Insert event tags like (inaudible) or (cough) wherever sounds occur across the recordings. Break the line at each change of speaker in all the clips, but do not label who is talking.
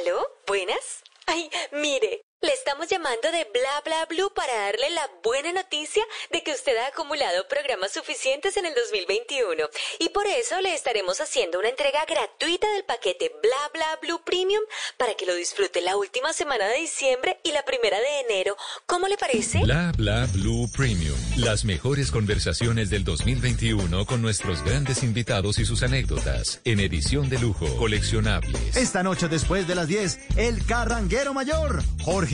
¿Aló? ¿Buenas? Ay, mire, le estamos llamando de Bla Bla Blue para darle la buena noticia de que usted ha acumulado programas suficientes en el 2021 y por eso le estaremos haciendo una entrega gratuita del paquete Bla Bla Blue Premium para que lo disfrute la última semana de diciembre y la primera de enero. ¿Cómo le parece?
Bla Bla Blue Premium. Las mejores conversaciones del 2021 con nuestros grandes invitados y sus anécdotas en edición de lujo, coleccionables.
Esta noche después de las 10, el carranguero mayor, Jorge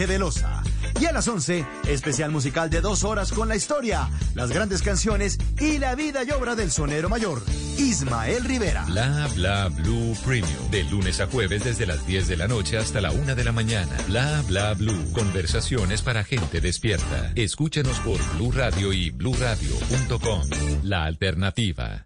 Y a las 11, especial musical de dos horas con la historia, las grandes canciones y la vida y obra del sonero mayor, Ismael Rivera.
Bla Bla Blue Premium. De lunes a jueves desde las 10 de la noche hasta la 1 de la mañana. Bla Bla Blue. Conversaciones para gente despierta. Escúchanos por Blue Radio y bluradio.com. La alternativa.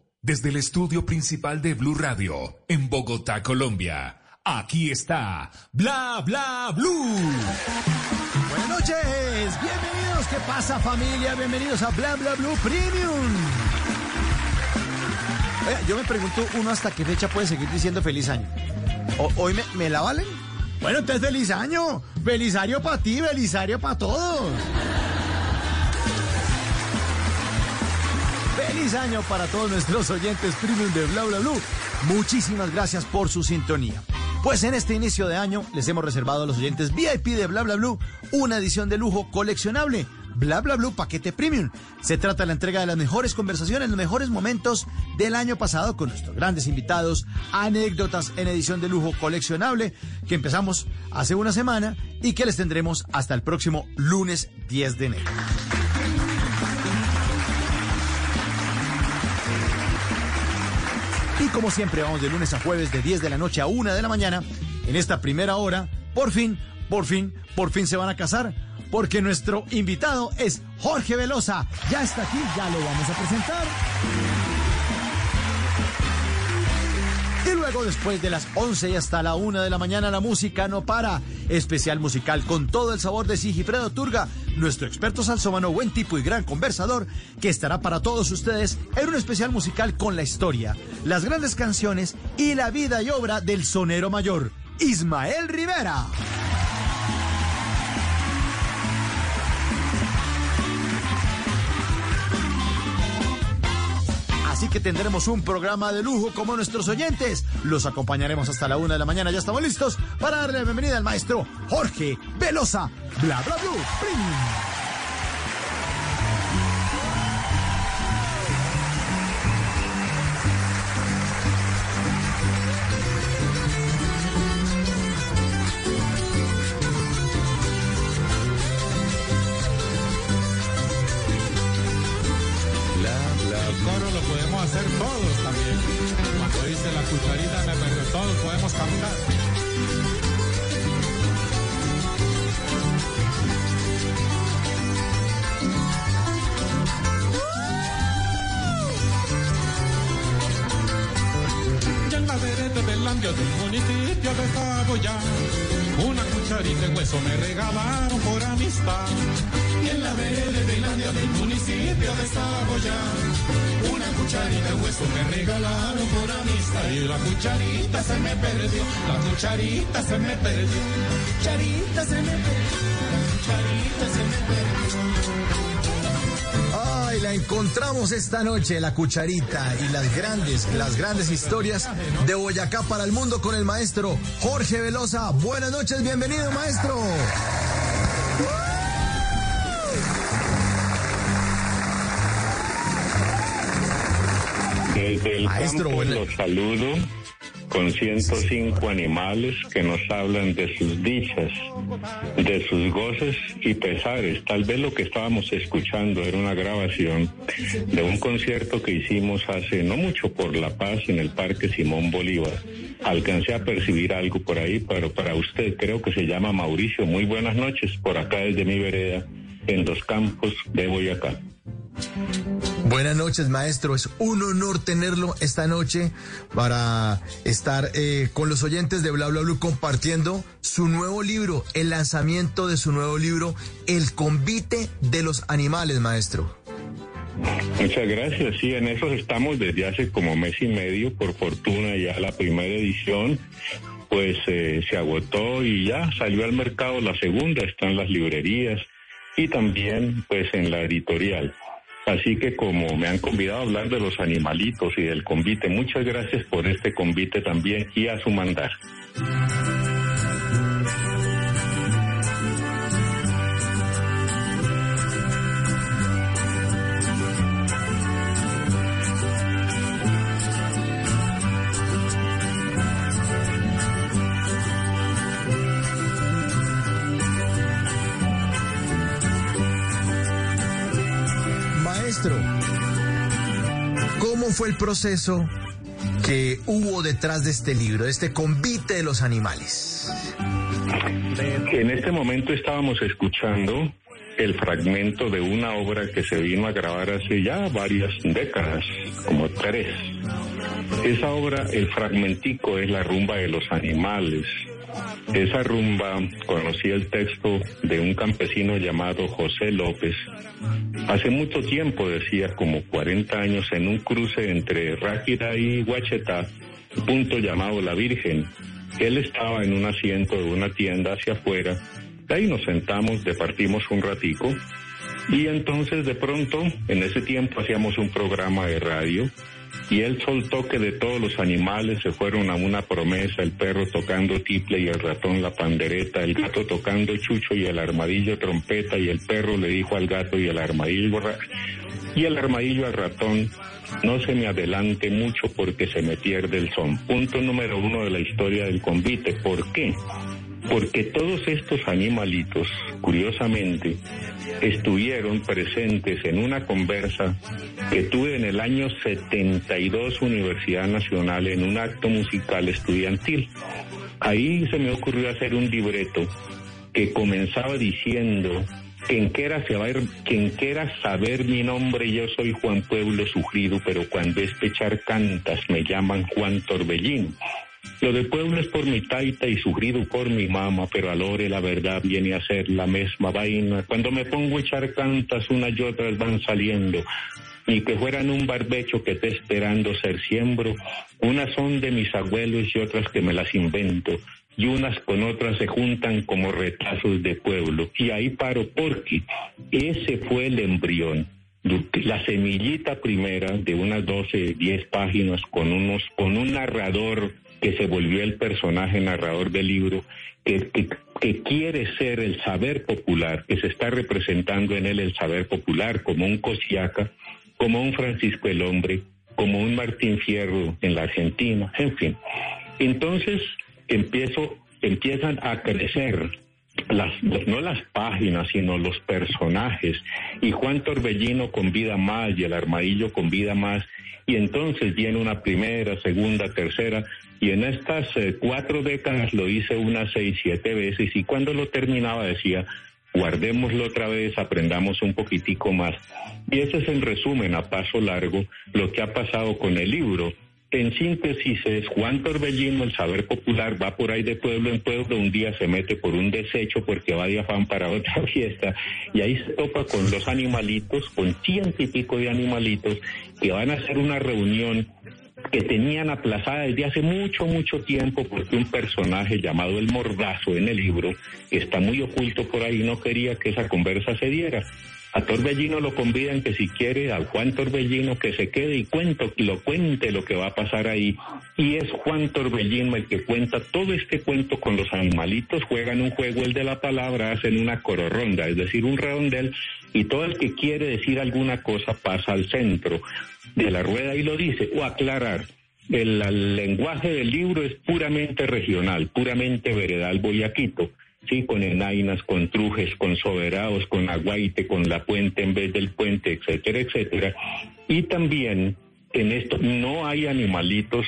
desde el estudio principal de Blue Radio, en Bogotá, Colombia. Aquí está Bla Bla Blue.
Buenas noches, bienvenidos. ¿Qué pasa familia? Bienvenidos a Bla Bla Blue Premium. Oiga, yo me pregunto uno hasta qué fecha puede seguir diciendo feliz año. ¿Hoy me, la valen? Bueno, entonces feliz año. Felizario para ti, felizario para todos. Feliz año para todos nuestros oyentes premium de Bla Bla Blue. Muchísimas gracias por su sintonía. Pues en este inicio de año les hemos reservado a los oyentes VIP de Bla Bla Blue una edición de lujo coleccionable. Bla Bla Blue Paquete Premium. Se trata de la entrega de las mejores conversaciones, los mejores momentos del año pasado con nuestros grandes invitados, anécdotas en edición de lujo coleccionable que empezamos hace una semana y que les tendremos hasta el próximo lunes 10 de enero. Como siempre vamos de lunes a jueves de 10 de la noche a 1 de la mañana. En esta primera hora, por fin, por fin, por fin se van a casar. Porque nuestro invitado es Jorge Velosa. Ya está aquí, ya lo vamos a presentar. Y luego, después de las 11 y hasta la 1 de la mañana, la música no para. Especial musical con todo el sabor de Sigifredo Turga, nuestro experto salsómano, buen tipo y gran conversador, que estará para todos ustedes en un especial musical con la historia, las grandes canciones y la vida y obra del sonero mayor, Ismael Rivera. Así que tendremos un programa de lujo como nuestros oyentes. Los acompañaremos hasta la una de la mañana. Ya estamos listos para darle la bienvenida al maestro Jorge Velosa. Bla, bla. Premium.
Bla
cucharita me perdió, todos podemos cantar. Ya en la vereda del landio del municipio de Saboya, una cucharita de hueso me regalaron por amistad. Y en la vereda del landio del municipio de Saboya, cucharita de hueso me regalaron por amistad. Y la cucharita se me perdió, la cucharita se me perdió, la cucharita se me perdió, la cucharita se me perdió.
Ay, la encontramos esta noche, la cucharita y las grandes, las grandes historias de Boyacá para el mundo con el maestro Jorge Velosa. Buenas noches, bienvenido maestro.
Desde el
Maestro,
campo
bueno.
los saludo con 105 animales que nos hablan de sus dichas, de sus goces y pesares. Tal vez lo que estábamos escuchando era una grabación de un concierto que hicimos hace no mucho por La Paz en el Parque Simón Bolívar. alcancé a percibir algo por ahí, pero para usted creo que se llama Mauricio. Muy buenas noches, por acá desde mi vereda, en los campos de Boyacá.
Buenas noches, maestro. Es un honor tenerlo esta noche para estar eh, con los oyentes de Bla Bla Blue compartiendo su nuevo libro, el lanzamiento de su nuevo libro, El convite de los animales, maestro.
Muchas gracias. Sí, en eso estamos desde hace como mes y medio. Por fortuna ya la primera edición pues eh, se agotó y ya salió al mercado la segunda. Está en las librerías y también pues en la editorial. Así que como me han convidado a hablar de los animalitos y del convite, muchas gracias por este convite también y a su mandar.
El proceso que hubo detrás de este libro, de este convite de los animales?
En este momento estábamos escuchando el fragmento de una obra que se vino a grabar hace ya varias décadas, como tres. Esa obra, el fragmentico, es la rumba de los animales, esa rumba conocí el texto de un campesino llamado José López. Hace mucho tiempo, decía, como 40 años, en un cruce entre Ráquira y Huachetá, punto llamado La Virgen. Él estaba en un asiento de una tienda hacia afuera. ahí nos sentamos, departimos un ratico. Y entonces de pronto, en ese tiempo hacíamos un programa de radio y él soltó que de todos los animales se fueron a una promesa, el perro tocando tiple y el ratón la pandereta, el gato tocando chucho y el armadillo trompeta y el perro le dijo al gato y el armadillo y el armadillo al ratón, no se me adelante mucho porque se me pierde el son. Punto número uno de la historia del convite. ¿Por qué? Porque todos estos animalitos, curiosamente, estuvieron presentes en una conversa que tuve en el año 72 Universidad Nacional en un acto musical estudiantil. Ahí se me ocurrió hacer un libreto que comenzaba diciendo quien quiera, saber, quien quiera saber mi nombre, yo soy Juan Pueblo Sufrido, pero cuando es pechar cantas me llaman Juan Torbellín. Lo del pueblo es por mi taita y sufrido por mi mamá, pero a lore la verdad viene a ser la misma vaina. Cuando me pongo a echar cantas, unas y otras van saliendo. Ni que fueran un barbecho que esté esperando ser siembro. Unas son de mis abuelos y otras que me las invento. Y unas con otras se juntan como retazos de pueblo. Y ahí paro porque ese fue el embrión la semillita primera de unas 12, 10 páginas con unos con un narrador que se volvió el personaje narrador del libro, que, que, quiere ser el saber popular, que se está representando en él el saber popular como un Cosiaca, como un Francisco el Hombre, como un Martín Fierro en la Argentina, en fin. Entonces empiezo, empiezan a crecer las, no las páginas, sino los personajes. Y Juan Torbellino con vida más y el armadillo con vida más. Y entonces viene una primera, segunda, tercera. Y en estas eh, cuatro décadas lo hice unas seis, siete veces. Y cuando lo terminaba decía, guardémoslo otra vez, aprendamos un poquitico más. Y ese es en resumen, a paso largo, lo que ha pasado con el libro. En síntesis es Juan Torbellino, el saber popular, va por ahí de pueblo en pueblo, un día se mete por un desecho porque va de afán para (laughs) otra fiesta y ahí se topa con los animalitos, con ciento y pico de animalitos que van a hacer una reunión que tenían aplazada desde hace mucho, mucho tiempo porque un personaje llamado el Mordazo en el libro, que está muy oculto por ahí, no quería que esa conversa se diera. A Torbellino lo convidan que si quiere, a Juan Torbellino que se quede y cuento, lo cuente lo que va a pasar ahí. Y es Juan Torbellino el que cuenta todo este cuento con los animalitos, juegan un juego el de la palabra, hacen una cororronda, es decir, un redondel, y todo el que quiere decir alguna cosa pasa al centro de la rueda y lo dice, o aclarar. El, el lenguaje del libro es puramente regional, puramente veredal boyaquito sí, con enainas, con trujes, con soberados, con aguaite, con la puente en vez del puente, etcétera, etcétera. Y también en esto no hay animalitos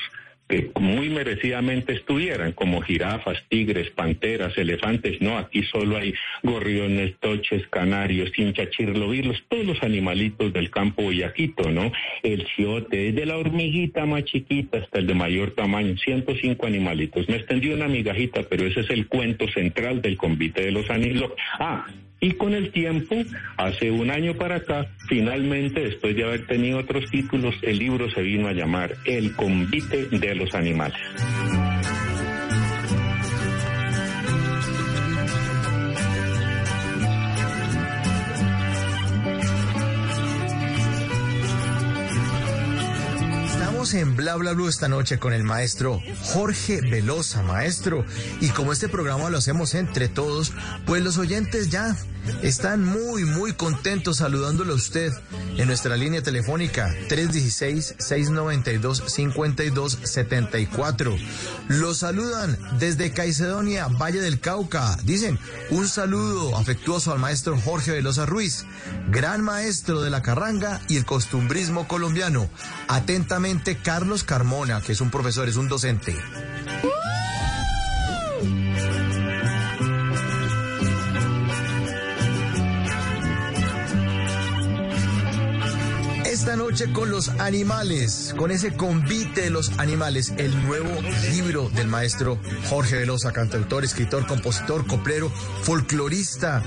que muy merecidamente estuvieran, como jirafas, tigres, panteras, elefantes. No, aquí solo hay gorriones, toches, canarios, chinchachirlovirlos, todos los animalitos del campo boyaquito, ¿no? El chiote, desde la hormiguita más chiquita hasta el de mayor tamaño, 105 animalitos. Me extendí una migajita, pero ese es el cuento central del convite de los animales. Ah, y con el tiempo, hace un año para acá, finalmente, después de haber tenido otros títulos, el libro se vino a llamar El convite de los animales.
en Bla Bla Blue esta noche con el maestro Jorge Velosa, maestro. Y como este programa lo hacemos entre todos, pues los oyentes ya están muy, muy contentos saludándolo a usted en nuestra línea telefónica 316-692-5274. Los saludan desde Caicedonia, Valle del Cauca. Dicen un saludo afectuoso al maestro Jorge Velosa Ruiz, gran maestro de la carranga y el costumbrismo colombiano. Atentamente, Carlos Carmona, que es un profesor, es un docente. Con los animales, con ese convite de los animales, el nuevo libro del maestro Jorge Velosa, cantautor, escritor, compositor, coplero, folclorista,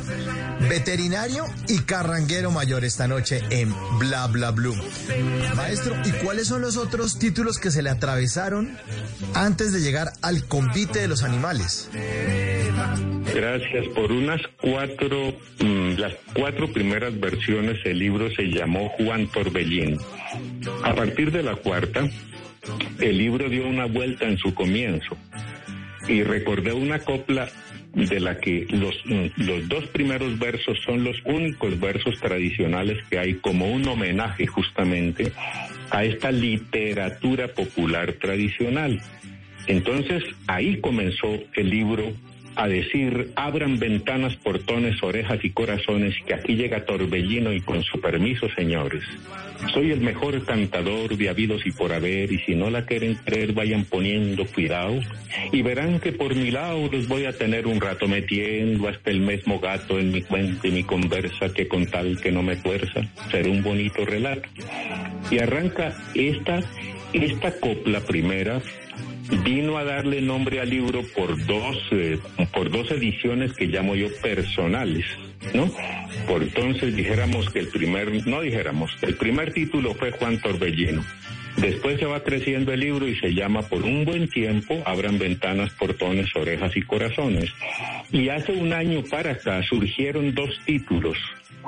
veterinario y carranguero mayor esta noche en Bla Bla Blue. Maestro, ¿y cuáles son los otros títulos que se le atravesaron antes de llegar al convite de los animales?
Gracias. Por unas cuatro, mm, las cuatro primeras versiones, el libro se llamó Juan Torbellín. A partir de la cuarta, el libro dio una vuelta en su comienzo y recordé una copla de la que los, mm, los dos primeros versos son los únicos versos tradicionales que hay como un homenaje justamente a esta literatura popular tradicional. Entonces ahí comenzó el libro a decir, abran ventanas, portones, orejas y corazones, que aquí llega Torbellino y con su permiso, señores. Soy el mejor cantador de habidos y por haber, y si no la quieren creer, vayan poniendo cuidado, y verán que por mi lado los voy a tener un rato metiendo hasta el mismo gato en mi cuenta y mi conversa, que con tal que no me fuerza, será un bonito relato. Y arranca esta, esta copla primera, vino a darle nombre al libro por dos, eh, por dos ediciones que llamo yo personales, ¿no? Por entonces dijéramos que el primer, no dijéramos, el primer título fue Juan Torbellino. Después se va creciendo el libro y se llama Por un buen tiempo, abran ventanas, portones, orejas y corazones. Y hace un año para acá surgieron dos títulos,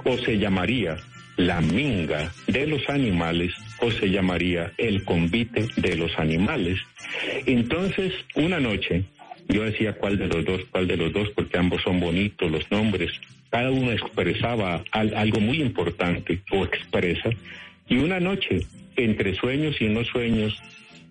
o se llamaría La minga de los animales o se llamaría El convite de los animales. Entonces, una noche, yo decía cuál de los dos, cuál de los dos, porque ambos son bonitos los nombres. Cada uno expresaba algo muy importante o expresa. Y una noche, entre sueños y no sueños,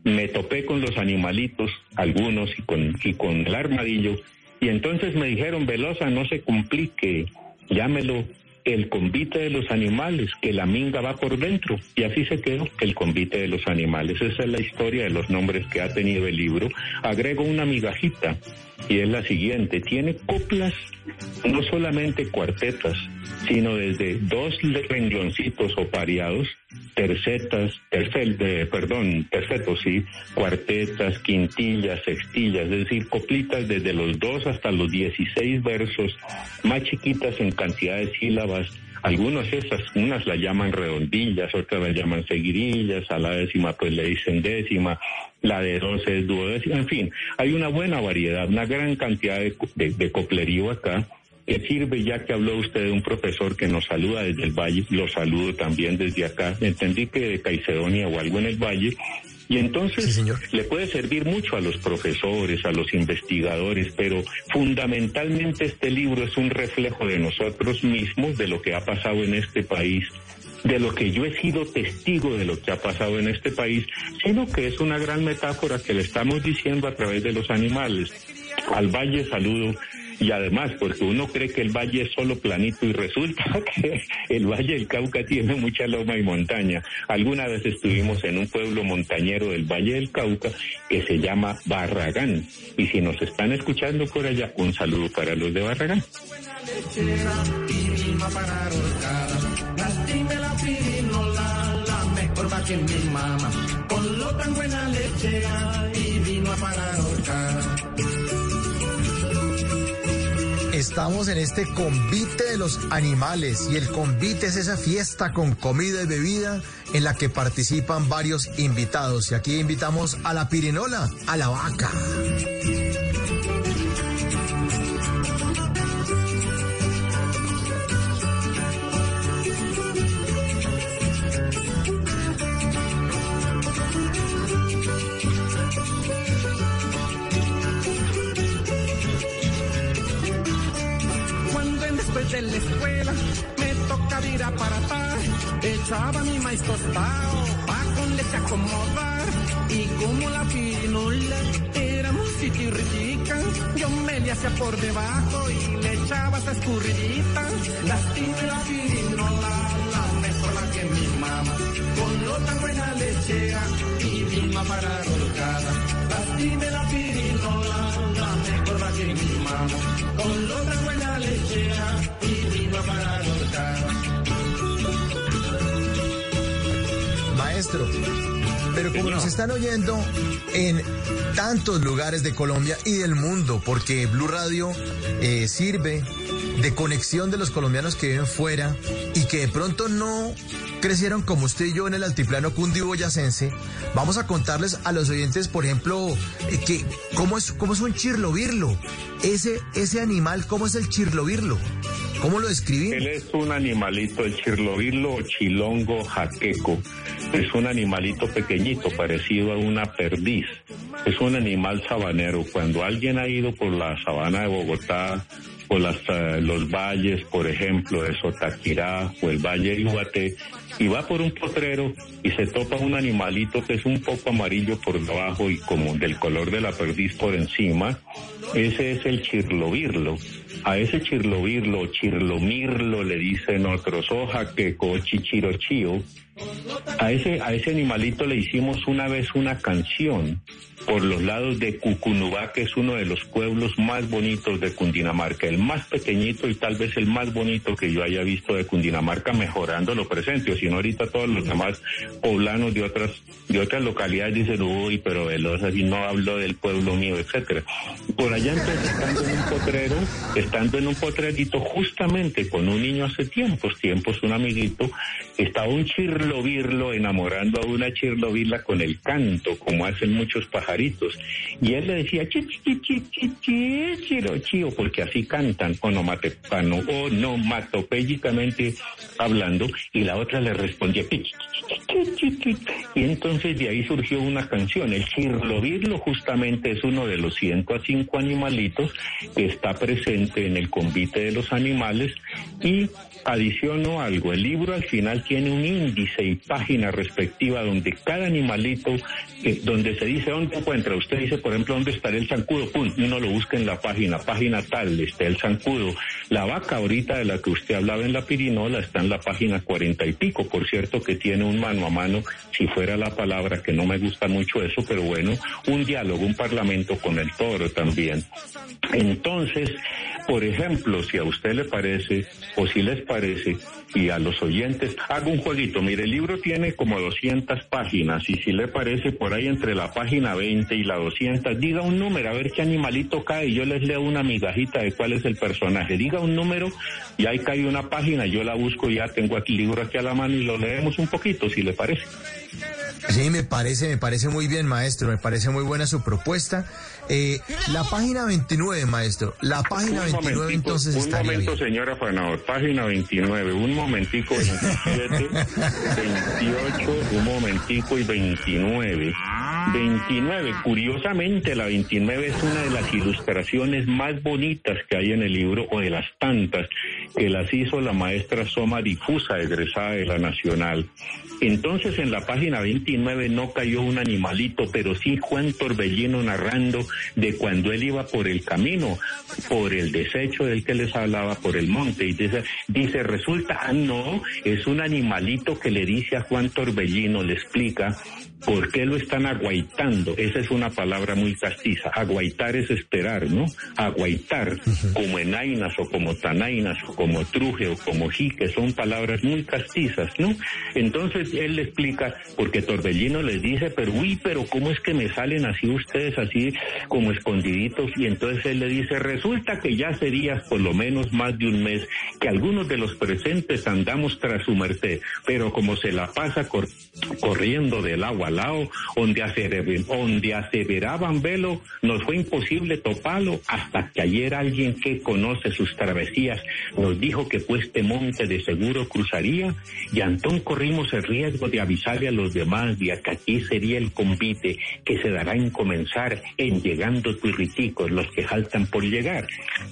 me topé con los animalitos, algunos y con, y con el armadillo. Y entonces me dijeron, Velosa, no se complique, llámelo el convite de los animales, que la minga va por dentro. Y así se quedó el convite de los animales. Esa es la historia de los nombres que ha tenido el libro. Agrego una migajita y es la siguiente. Tiene coplas, no solamente cuartetas, sino desde dos rengloncitos o pareados, tercetas, tercel, de, perdón, tercetos, sí, cuartetas, quintillas, sextillas, es decir, coplitas desde los dos hasta los 16 versos, más chiquitas en cantidad de sílabas, algunas esas, unas la llaman redondillas, otras la llaman seguidillas, a la décima pues le dicen décima, la de doce es duodécima, en fin, hay una buena variedad, una gran cantidad de, de coplerío acá, que sirve ya que habló usted de un profesor que nos saluda desde el Valle, lo saludo también desde acá, entendí que de Caicedonia o algo en el Valle, y entonces le puede servir mucho a los profesores, a los investigadores, pero fundamentalmente este libro es un reflejo de nosotros mismos, de lo que ha pasado en este país, de lo que yo he sido testigo de lo que ha pasado en este país, sino que es una gran metáfora que le estamos diciendo a través de los animales. Al Valle saludo Y además, porque uno cree que el valle es solo planito y resulta (laughs) que el valle del Cauca tiene mucha loma y montaña. Alguna vez estuvimos en un pueblo montañero del valle del Cauca que se llama Barragán. Y si nos están escuchando por allá, un saludo para los de Barragán.
Estamos en este convite de los animales y el convite es esa fiesta con comida y bebida en la que participan varios invitados. Y aquí invitamos a la pirinola, a la vaca.
De la escuela me toca ir a paratar. Echaba mi maíz tostado pa' con leche acomodar. Y como la pirinola era muy rica, yo me le hacía por debajo y le echaba esa escurridita. Lastima la pirinola, la mejor la que mi mamá. Con lo tan buena lechera y vino a parar holgada. Lastima la pirinola, la que mi mamá. Con lo tan buena lechera
Maestro, pero como nos están oyendo en tantos lugares de Colombia y del mundo, porque Blue Radio eh, sirve de conexión de los colombianos que viven fuera y que de pronto no crecieron como usted y yo en el altiplano cundiboyacense, vamos a contarles a los oyentes, por ejemplo, eh, que cómo es, cómo es un chirlovirlo. Ese, ese animal, ¿cómo es el chirlovirlo? ¿Cómo lo describí?
Él es un animalito, el chirlovirlo o chilongo jaqueco. Es un animalito pequeñito, parecido a una perdiz. Es un animal sabanero. Cuando alguien ha ido por la sabana de Bogotá, por las, eh, los valles, por ejemplo, de Sotaquirá o el Valle de Iguate, y va por un potrero y se topa un animalito que es un poco amarillo por debajo y como del color de la perdiz por encima, ese es el chirlovirlo. A ese chirlovirlo, chirlomirlo le dicen otros, hoja que cochichirochío. A ese, a ese animalito le hicimos una vez una canción por los lados de Cucunubá, que es uno de los pueblos más bonitos de Cundinamarca, el más pequeñito y tal vez el más bonito que yo haya visto de Cundinamarca, mejorando lo presente, o si no ahorita todos los demás poblanos de otras, de otras localidades dicen, uy, pero veloz, así no hablo del pueblo mío, etcétera. Por allá entonces, estando en un potrero, estando en un potrerito, justamente con un niño hace tiempos, tiempos, un amiguito, estaba un chirlovirlo enamorando a una chirlovila con el canto, como hacen muchos pajaritos. Y él le decía, chi, chi, chi, chi, chi, chiro, porque así cantan onomatopano, onomatopéyicamente hablando, y la otra le respondía, y entonces de ahí surgió una canción. El chirlovirlo justamente es uno de los 105 animalitos que está presente en el convite de los animales y adiciono algo, el libro al final tiene un índice y página respectiva donde cada animalito, eh, donde se dice dónde encuentra, usted dice por ejemplo dónde está el zancudo, pum, uno lo busca en la página, página tal, está el zancudo. La vaca ahorita de la que usted hablaba en la pirinola está en la página cuarenta y pico, por cierto que tiene un mano a mano, si fuera la palabra, que no me gusta mucho eso, pero bueno, un diálogo, un parlamento con el toro también. Entonces, por ejemplo, si a usted le parece, o si les parece, y a los oyentes, hago un jueguito. Mire, el libro tiene como 200 páginas, y si le parece, por ahí entre la página 20 y la 200, diga un número, a ver qué animalito cae, yo les leo una migajita de cuál es el personaje. Diga un número, y ahí cae una página, yo la busco, ya tengo aquí el libro aquí a la mano, y lo leemos un poquito, si le parece.
Sí, me parece, me parece muy bien, maestro. Me parece muy buena su propuesta. Eh, la página 29, maestro. La página 29 entonces
un momento, señora Fanador. Página 29. Un momentico, 27, 28, un momentico y 29. 29. Curiosamente, la 29 es una de las ilustraciones más bonitas que hay en el libro, o de las tantas. que las hizo la maestra Soma Difusa, egresada de la Nacional. Entonces en la página 29 no cayó un animalito, pero sí Juan Torbellino narrando de cuando él iba por el camino, por el desecho del que les hablaba, por el monte. Y dice, dice resulta, ah, no, es un animalito que le dice a Juan Torbellino, le explica ¿Por qué lo están aguaitando? Esa es una palabra muy castiza. Aguaitar es esperar, ¿no? Aguaitar, como enainas o como tanainas o como truje o como jique, son palabras muy castizas, ¿no? Entonces él le explica, porque Torbellino les dice, pero uy, pero ¿cómo es que me salen así ustedes, así como escondiditos? Y entonces él le dice, resulta que ya sería por lo menos más de un mes que algunos de los presentes andamos tras su merced, pero como se la pasa corriendo del agua al lado, donde, aseveraban velo, nos fue imposible toparlo hasta que ayer alguien que conoce sus travesías nos dijo que pues este monte de seguro cruzaría y Antón corrimos el riesgo de avisarle a los demás de que aquí sería el convite que se dará en comenzar en llegando tuiriticos los que faltan por llegar.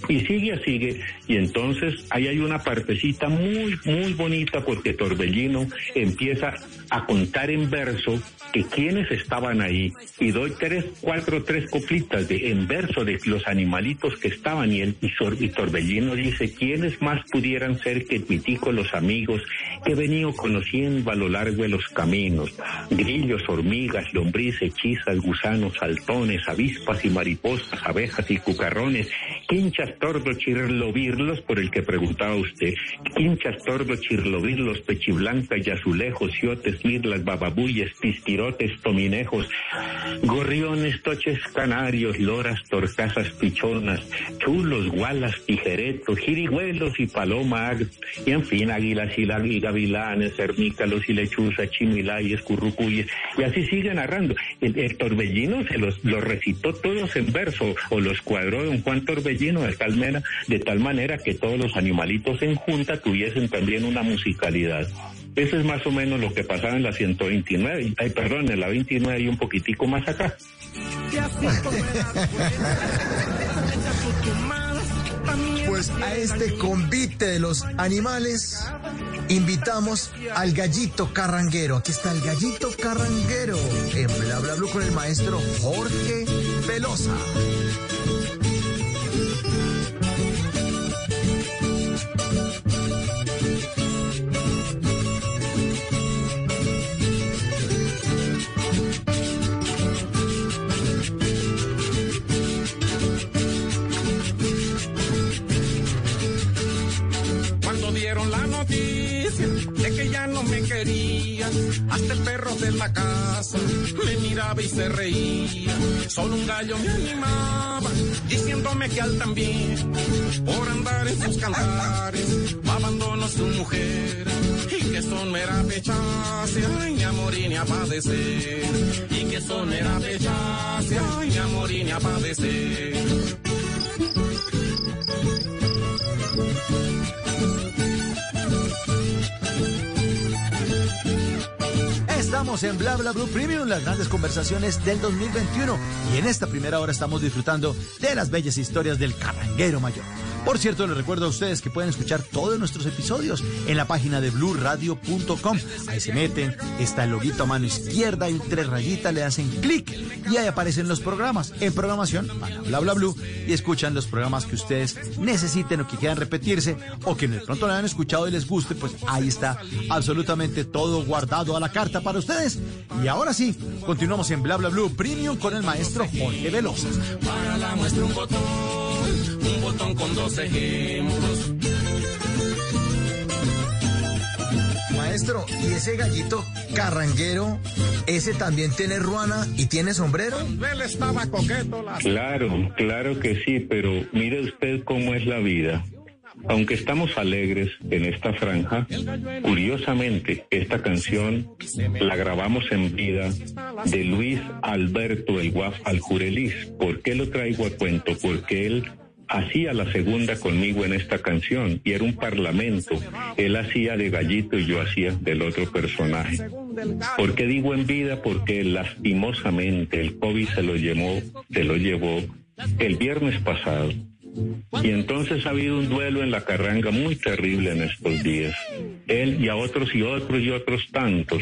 Y sigue, sigue, y entonces ahí hay una partecita muy, muy bonita porque Torbellino empieza a contar en verso que quienes estaban ahí, y doy tres, cuatro, tres coplitas de, en verso de los animalitos que estaban, y, el, y, Torbellino dice, ¿quiénes más pudieran ser que Pitico los amigos que he venido conociendo a lo largo de los caminos? Grillos, hormigas, lombrices, hechizas, gusanos, saltones, avispas y mariposas, abejas y cucarrones, quinchas, tordo, chirlovirlos, por el que preguntaba usted, quinchas, tordo, chirlovirlos, pechiblancas y azulejos, siotes, mirlas, bababuyes, pistirotes, tominejos, gorriones, toches canarios, loras, torcasas, pichonas, chulos, gualas, tijeretos, jirigüelos y palomas, y en fin, águilas y, gavilanes, cernícalos y lechuzas, chimilayes, currucuyes, y así sigue narrando. El, Torbellino se los, los recitó todos en verso, o los cuadró don Juan Torbellino de tal, manera, de tal manera que todos los animalitos en junta tuviesen también una musicalidad. Eso es más o menos lo que pasaba en la 129, ay, perdón, en la 29 y un poquitico más acá.
Pues a este convite de los animales invitamos al gallito carranguero. Aquí está el gallito carranguero en Bla con el maestro Jorge Velosa.
Hasta el perro de la casa me miraba y se reía. Solo un gallo me animaba, diciéndome que al también, por andar en sus cantares, abandonó su mujer. Y que son mera pechacia, y a morir ni a padecer. Y que son mera pechacia, y a morir ni a padecer.
Estamos en Bla Bla Blue Premium, las grandes conversaciones del 2021. Y en esta primera hora estamos disfrutando de las bellas historias del carranguero mayor. Por cierto, les recuerdo a ustedes que pueden escuchar todos nuestros episodios en la página de bluradio.com. Ahí se meten, está el loguito a mano izquierda y tres rayitas, le hacen clic y ahí aparecen los programas. En programación van a bla bla blue y escuchan los programas que ustedes necesiten o que quieran repetirse o que de pronto lo hayan escuchado y les guste, pues ahí está absolutamente todo guardado a la carta para ustedes. Y ahora sí, continuamos en Bla Bla Blue Premium con el maestro Jorge Velosa.
Para la muestra un botón un botón con dos ejemplos.
Maestro, ¿y ese gallito carranguero, ese también tiene ruana y tiene sombrero?
Él estaba coqueto.
Claro, claro que sí, pero mire usted cómo es la vida. Aunque estamos alegres en esta franja, curiosamente esta canción la grabamos en vida de Luis Alberto el Guaf Aljurelis. ¿Por qué lo traigo a cuento? Porque él hacía la segunda conmigo en esta canción y era un parlamento. Él hacía de gallito y yo hacía del otro personaje. ¿Por qué digo en vida? Porque lastimosamente el COVID se lo llevó, se lo llevó el viernes pasado Y entonces ha habido un duelo en la carranga muy terrible en estos días. Él y a otros y otros y otros tantos.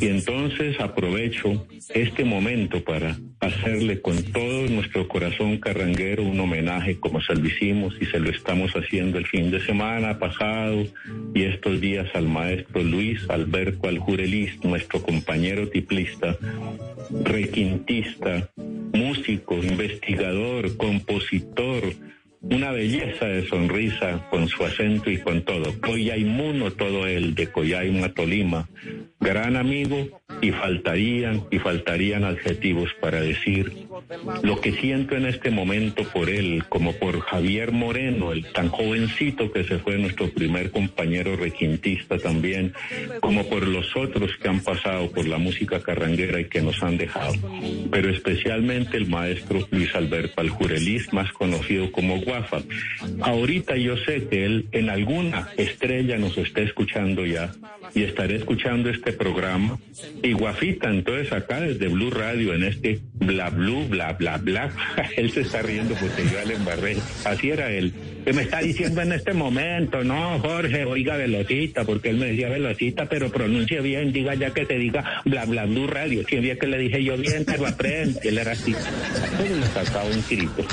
Y entonces aprovecho este momento para hacerle con todo nuestro corazón carranguero un homenaje como se lo hicimos y se lo estamos haciendo el fin de semana pasado y estos días al maestro Luis Alberto Aljurelis, nuestro compañero tiplista, requintista, músico, investigador, compositor, una belleza de sonrisa con su acento y con todo. Coyaimuno todo él de Coyaima, Tolima, gran amigo y faltarían y faltarían adjetivos para decir lo que siento en este momento por él, como por Javier Moreno, el tan jovencito que se fue nuestro primer compañero requintista también, como por los otros que han pasado por la música carranguera y que nos han dejado, pero especialmente el maestro Luis Alberto Aljurelis, más conocido como Ahorita yo sé que él en alguna estrella nos está escuchando ya y estaré escuchando este programa. Y Guafita, entonces acá desde Blue Radio, en este bla blue, bla bla bla, (laughs) él se está riendo porque yo le embarré. Así era él. Que me está diciendo en este momento, no, Jorge, oiga velocita, porque él me decía velocita, pero pronuncia bien, diga ya que te diga bla bla blue radio. Si que le dije yo bien, pero aprende. Él era así. Entonces me sacaba un grito.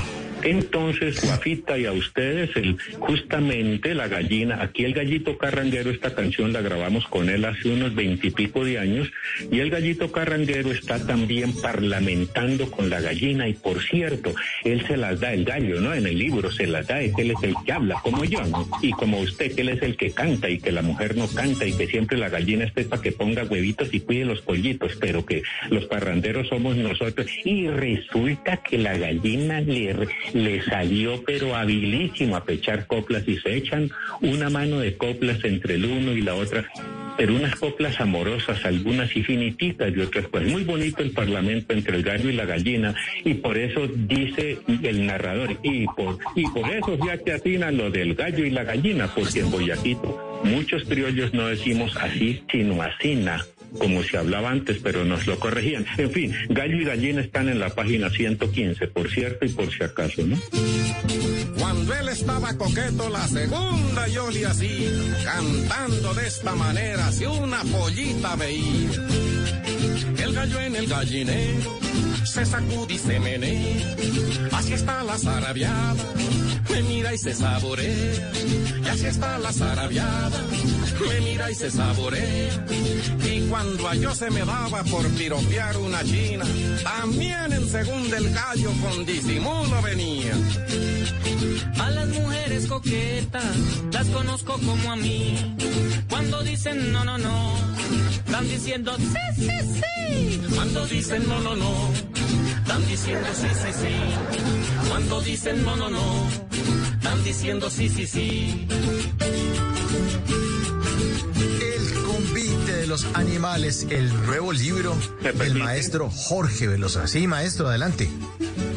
Entonces, Guafita y a ustedes, el, justamente la gallina, aquí el gallito carranguero, esta canción la grabamos con él hace unos veintipico de años, y el gallito carranguero está también parlamentando con la gallina, y por cierto, él se las da el gallo, ¿no? En el libro se las da, él es el que habla, como yo, ¿no? Y como usted, que él es el que canta y que la mujer no canta y que siempre la gallina esté para que ponga huevitos y cuide los pollitos, pero que los parranderos somos nosotros. Y resulta que la gallina le le salió pero habilísimo a pechar coplas y se echan una mano de coplas entre el uno y la otra, pero unas coplas amorosas, algunas infinititas y otras pues muy bonito el parlamento entre el gallo y la gallina y por eso dice el narrador y por, y por eso ya te atina lo del gallo y la gallina, porque en Boyaquito muchos criollos no decimos así, sino asina como se hablaba antes, pero nos lo corregían. En fin, Gallo y Gallina están en la página 115, por cierto y por si acaso, ¿no?
Cuando él estaba coqueto, la segunda yo le cantando de esta manera, si una pollita veía. El gallo en el gallinero se sacude y se menea, así está la zarabiada, me mira y se saborea, y así está la zarabiada, me mira y se saborea, y cuando a yo se me daba por piropear una china, también en segundo el gallo con disimulo venía.
A las mujeres coquetas las conozco como a mí. Cuando dicen no, no, no, están diciendo sí, sí, sí. Cuando dicen no, no, no, están diciendo sí, sí, sí. Cuando dicen no, no, no, están diciendo sí, sí, sí.
El convite de los animales, el nuevo libro del maestro Jorge Velosa. Sí, maestro, adelante.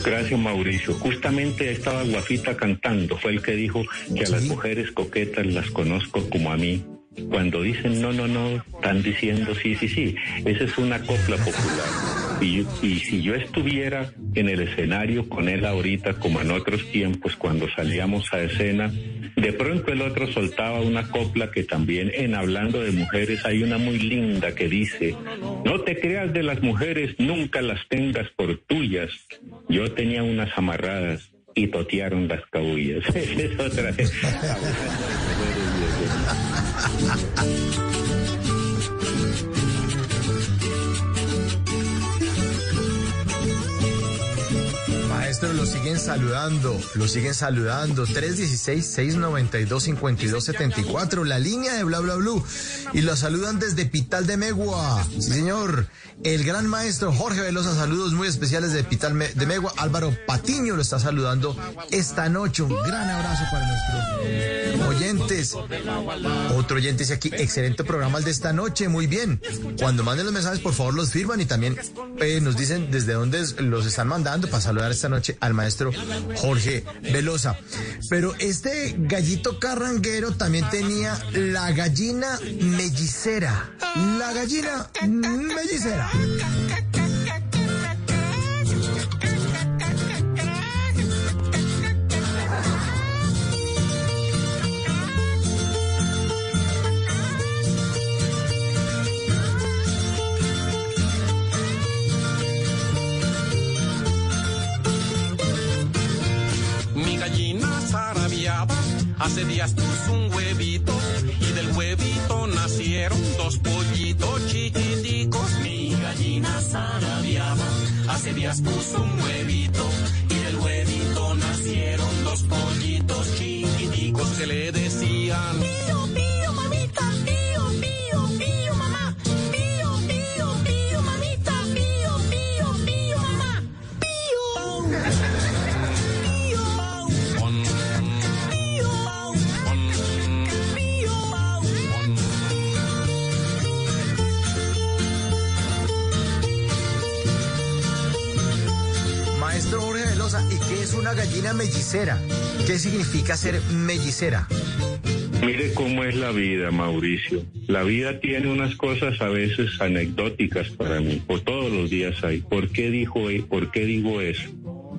Gracias, Mauricio. Justamente estaba Guafita cantando. Fue el que dijo que a las mujeres coquetas las conozco como a mí. Cuando dicen no, no, no, están diciendo sí, sí, sí. Esa es una copla popular. Y, si yo estuviera en el escenario con él ahorita, como en otros tiempos, cuando salíamos a escena, de pronto el otro soltaba una copla que también en hablando de mujeres hay una muy linda que dice, no te creas de las mujeres, nunca las tengas por tuyas. Yo tenía unas amarradas y totearon las cabullas. (laughs) es otra. (laughs)
あっ。Saludando, lo siguen saludando. 316-692-5274, la línea de Bla Bla Blue. Y lo saludan desde Pital de Megua. Sí, señor. El gran maestro Jorge Velosa, saludos muy especiales de Pital de Megua. Álvaro Patiño lo está saludando esta noche. Un gran abrazo para nuestros oyentes. Otro oyente dice aquí, excelente programa el de esta noche, muy bien. Cuando manden los mensajes, por favor, los firman y también eh, nos dicen desde dónde los están mandando para saludar esta noche al maestro Jorge Velosa. Pero este gallito carranguero también tenía la gallina mellicera. La gallina mellicera.
Hace días puso un huevito y del huevito nacieron dos pollitos chiquiticos. Mi gallina zarabiaba. Hace días puso un huevito y del huevito nacieron dos pollitos chiquiticos que le decían.
Una gallina mellicera? ¿Qué significa ser mellicera?
Mire cómo es la vida, Mauricio. La vida tiene unas cosas a veces anecdóticas para mí. Por todos los días hay. ¿Por qué dijo, por qué digo eso?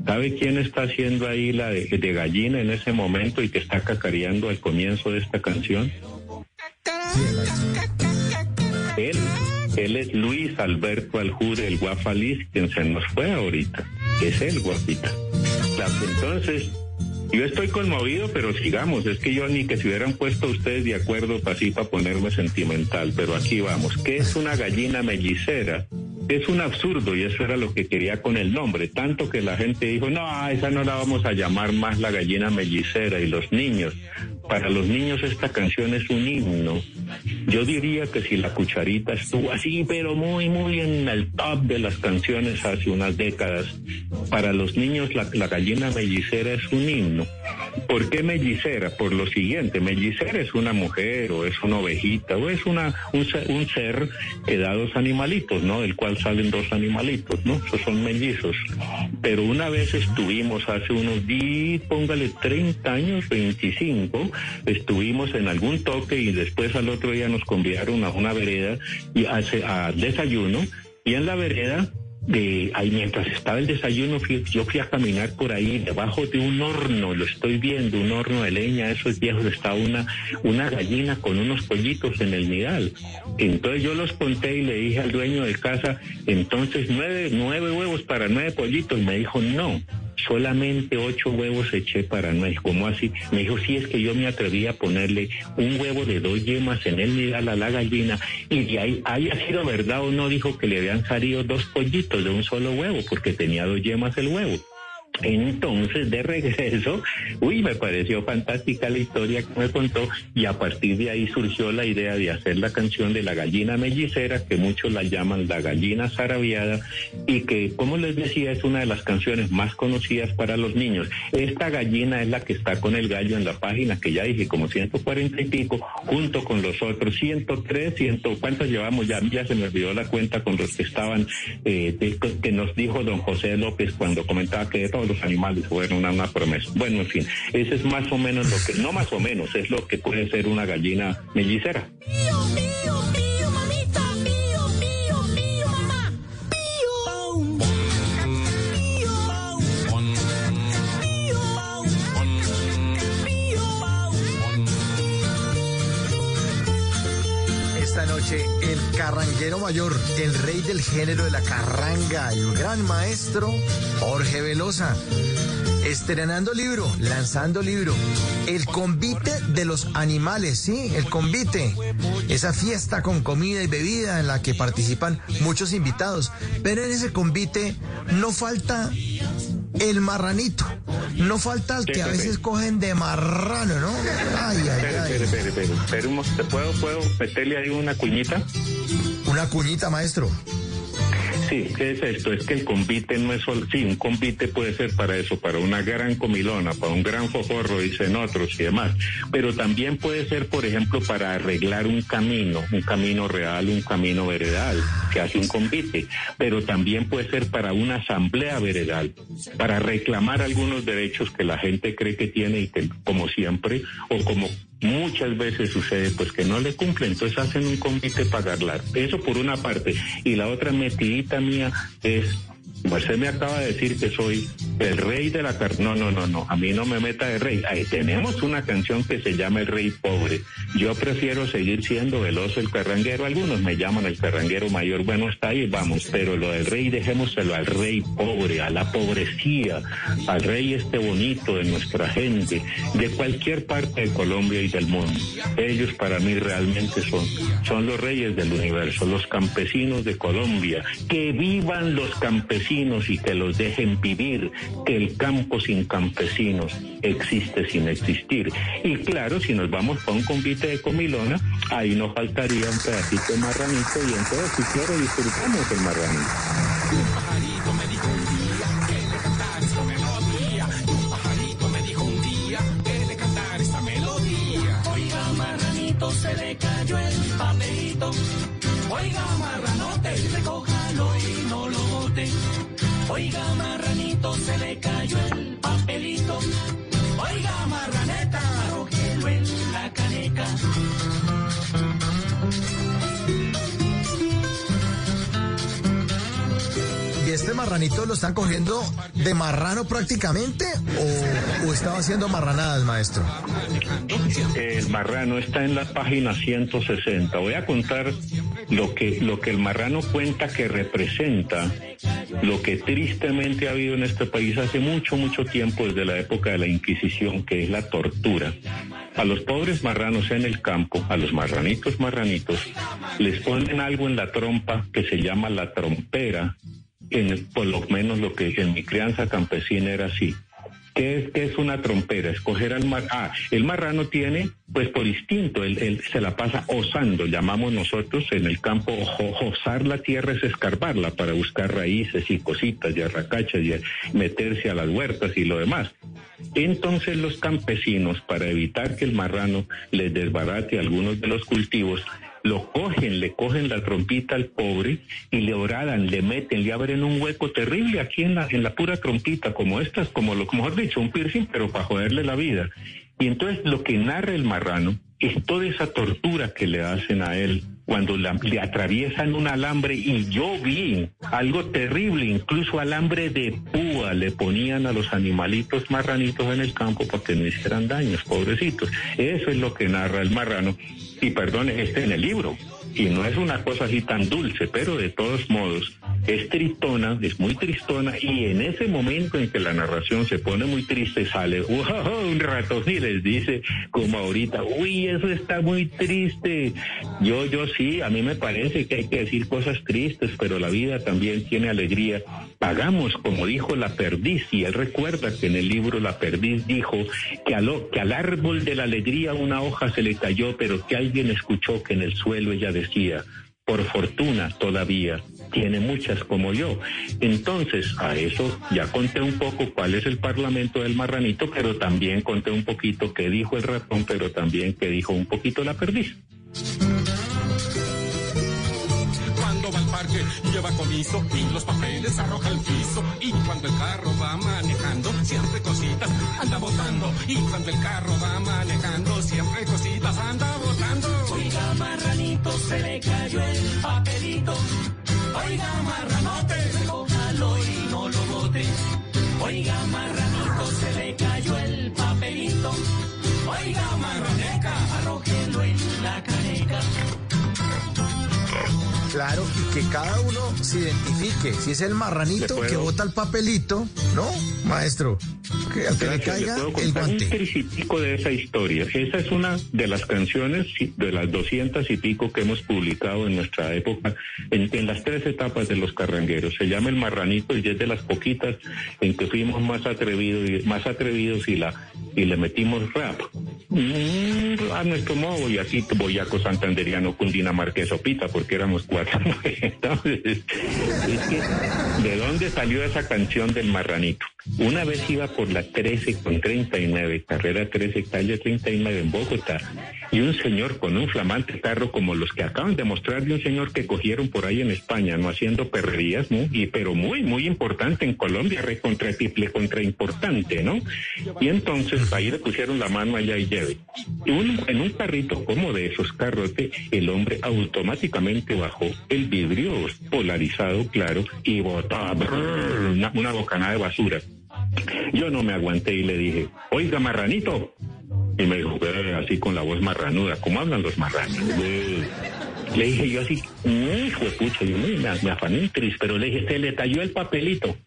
¿Sabe quién está haciendo ahí la de, de gallina en ese momento y que está cacareando al comienzo de esta canción? Él, él es Luis Alberto Aljure, el guafaliz, quien se nos fue ahorita. Es él, guapita. Entonces, yo estoy conmovido, pero sigamos. Es que yo ni que se hubieran puesto ustedes de acuerdo para así para ponerme sentimental. Pero aquí vamos. ¿Qué es una gallina mellicera? Es un absurdo y eso era lo que quería con el nombre. Tanto que la gente dijo, no, esa no la vamos a llamar más la gallina mellicera. Y los niños, para los niños esta canción es un himno. Yo diría que si la cucharita estuvo así, pero muy, muy en el top de las canciones hace unas décadas, para los niños la, gallina mellicera es un himno. ¿Por qué mellicera? Por lo siguiente, mellicera es una mujer o es una ovejita o es una, un ser que da dos animalitos, ¿no? Del cual salen dos animalitos, ¿no? Esos son mellizos. Pero una vez estuvimos hace unos 10, póngale 30 años, 25, estuvimos en algún toque y después al otro día nos convidaron a una vereda y hace, a desayuno y en la vereda de mientras estaba el desayuno fui- yo fui a caminar por ahí debajo de un horno lo estoy viendo un horno de leña esos viejos estaba una una gallina con unos pollitos en el nidal. Entonces yo los conté y le dije al dueño de casa entonces nueve nueve huevos para nueve pollitos me dijo no solamente ocho huevos eché para nueve. ¿Cómo así? Me dijo, sí, es que yo me atreví a ponerle un huevo de dos yemas en el nidal a la gallina y de ahí, haya sido verdad o no, dijo que le habían salido dos pollitos de un solo huevo porque tenía dos yemas el huevo. Entonces, de regreso, uy, me pareció fantástica la historia que me contó y a partir de ahí surgió la idea de hacer la canción de la gallina mellicera, que muchos la llaman la gallina zarabiada y que, como les decía, es una de las canciones más conocidas para los niños. Esta gallina es la que está con el gallo en la página, que ya dije, como 140 y pico, junto con los otros 103, 100, ¿cuántos llevamos? Ya, ya se me olvidó la cuenta con los que estaban, eh, que nos dijo don José López cuando comentaba que los animales fueron una, una promesa. Bueno, en fin, ese es más o menos lo que, no más o menos, es lo que puede ser una gallina mellicera.
Pío, pío,
carranguero mayor, el rey del género de la carranga, el gran maestro Jorge Velosa. Estrenando libro, lanzando libro. El convite de los animales, sí, el convite. Esa fiesta con comida y bebida en la que participan muchos invitados. Pero en ese convite no falta el marranito. No falta el que a veces cogen de marrano, ¿no? Ay, ay,
Espere,
ay.
espere, espere un mo- ¿te ¿Puedo, ¿Puedo meterle ahí una cuñita?
Una cuñita, maestro.
Sí, ¿qué es esto? Es que el convite no es solo, sí, un convite puede ser para eso, para una gran comilona, para un gran foforro, dicen otros y demás, pero también puede ser, por ejemplo, para arreglar un camino, un camino real, un camino veredal, que hace un convite, pero también puede ser para una asamblea veredal, para reclamar algunos derechos que la gente cree que tiene y que, como siempre, o como muchas veces sucede pues que no le cumplen, entonces hacen un convite para hablar. Eso por una parte. Y la otra metidita mía es Usted me acaba de decir que soy el rey de la carne. No, no, no, no. A mí no me meta de rey. Tenemos una canción que se llama El Rey Pobre. Yo prefiero seguir siendo veloso el carranguero. Algunos me llaman el carranguero mayor. Bueno, está ahí, vamos. Pero lo del rey, dejémoselo al rey pobre, a la pobrecía, al rey este bonito de nuestra gente, de cualquier parte de Colombia y del mundo. Ellos para mí realmente son, son los reyes del universo, los campesinos de Colombia. Que vivan los campesinos y que los dejen vivir que el campo sin campesinos existe sin existir. Y claro, si nos vamos con un convite de comilona, ahí nos faltaría un pedacito de marranito y entonces si quiero disfrutamos el marranito.
¿Y
este marranito lo están cogiendo de marrano prácticamente o, o estaba haciendo marranadas, maestro?
El marrano está en la página 160. Voy a contar lo que, lo que el marrano cuenta que representa lo que tristemente ha habido en este país hace mucho, mucho tiempo, desde la época de la Inquisición, que es la tortura. A los pobres marranos en el campo, a los marranitos marranitos, les ponen algo en la trompa que se llama la trompera, en, por lo menos lo que en mi crianza campesina era así. ¿Qué es, qué es una trompera? Escoger al mar... Ah, el marrano tiene, pues por instinto, él, él se la pasa osando, llamamos nosotros en el campo, osar la tierra es escarbarla para buscar raíces y cositas y arracachas y meterse a las huertas y lo demás. Entonces los campesinos, para evitar que el marrano les desbarate algunos de los cultivos, lo cogen, le cogen la trompita al pobre y le oradan, le meten, le abren un hueco terrible aquí en la, en la pura trompita, como estas, como lo mejor dicho, un piercing, pero para joderle la vida. Y entonces lo que narra el marrano es toda esa tortura que le hacen a él cuando le atraviesan un alambre y yo vi algo terrible, incluso alambre de púa le ponían a los animalitos marranitos en el campo para que no hicieran daños, pobrecitos. Eso es lo que narra el marrano. Y perdone, este en el libro. Y no es una cosa así tan dulce, pero de todos modos es tristona, es muy tristona. Y en ese momento en que la narración se pone muy triste, sale (laughs) "Wow", un ratón y les dice, como ahorita, uy, eso está muy triste. Yo, yo sí, a mí me parece que hay que decir cosas tristes, pero la vida también tiene alegría. Hagamos como dijo la perdiz, y él recuerda que en el libro la perdiz dijo que, a lo- que al árbol de la alegría una hoja se le cayó, pero que alguien escuchó que en el suelo ella decía, por fortuna todavía tiene muchas como yo. Entonces, a eso ya conté un poco cuál es el parlamento del marranito, pero también conté un poquito qué dijo el ratón, pero también qué dijo un poquito la perdiz.
Cuando va al parque lleva comiso y los papeles arroja al piso. Y cuando el carro va manejando, siempre cositas anda botando. Y cuando el carro va manejando, siempre cositas anda botando.
Oiga, marranito, se le cayó el papelito. Oiga, marranote, recójalo y no lo bote. Oiga, marranito, se le cayó el papelito. Oiga, marraneca, arrójelo en la caneca.
Claro, y que cada uno se identifique. Si es el marranito que bota el papelito, ¿no, maestro? Que al que le caiga el
un
guante.
tricitico de esa historia. Esa es una de las canciones, de las doscientas y pico que hemos publicado en nuestra época, en, en las tres etapas de los carrangueros. Se llama El Marranito y es de las poquitas en que fuimos más atrevidos y, más atrevidos y, la, y le metimos rap. Mm, a nuestro modo, y aquí boyaco santanderiano, cundinamarqués o pita, porque éramos cuatro. (laughs) Entonces, es que, ¿de dónde salió esa canción del marranito? Una vez iba por la 13 con 39, carrera 13, calle 39 en Bogotá, y un señor con un flamante carro como los que acaban de mostrar de un señor que cogieron por ahí en España, no haciendo perrerías, muy, pero muy, muy importante en Colombia, re contra triple, contra importante, ¿no? Y entonces ahí le pusieron la mano allá y Y en un carrito como de esos carros, el hombre automáticamente bajó el vidrio polarizado, claro, y botó una, bocanada de basura. Yo no me aguanté y le dije, oiga, marranito, y me dijo, así con la voz marranuda, ¿cómo hablan los marranos? Le dije yo así, hijo de pucha, yo me, me afané un tris, pero le dije, se le talló el papelito,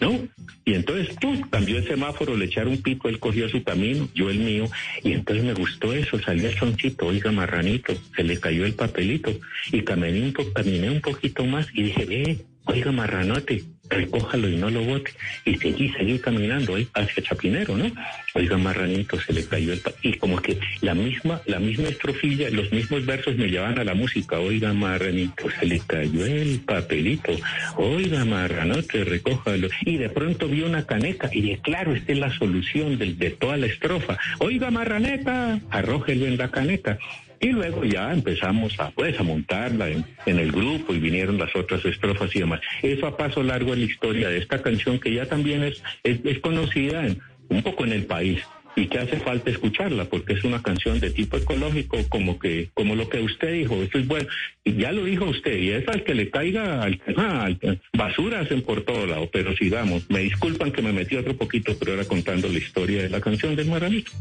¿no? Y entonces, tú, cambió el semáforo, le echaron un pico, él cogió su camino, yo el mío, y entonces me gustó eso, salió el soncito, oiga, marranito, se le cayó el papelito, y caminé un, caminé un poquito más y dije, ve, oiga, marranote, recójalo y no lo bote. Y seguí, seguí caminando hacia Chapinero, ¿no? Oiga, marranito, se le cayó el... Y como que la misma, la misma estrofilla, los mismos versos me llevan a la música. Oiga, marranito, se le cayó el papelito. Oiga, marranote, recójalo. Y de pronto vi una caneca y dije, claro, esta es la solución de, toda la estrofa. Oiga, marraneta, arrójelo en la caneca. Y luego ya empezamos a, pues, a montarla en, el grupo y vinieron las otras estrofas y demás. Eso a paso largo en la historia de esta canción que ya también es, es, conocida en, un poco en el país y que hace falta escucharla porque es una canción de tipo ecológico como que como lo que usted dijo esto es bueno. Y ya lo dijo usted y es al que le caiga al, ah, basura hacen por todo lado pero sigamos. Me disculpan que me metí otro poquito pero era contando la historia de la canción del Maranito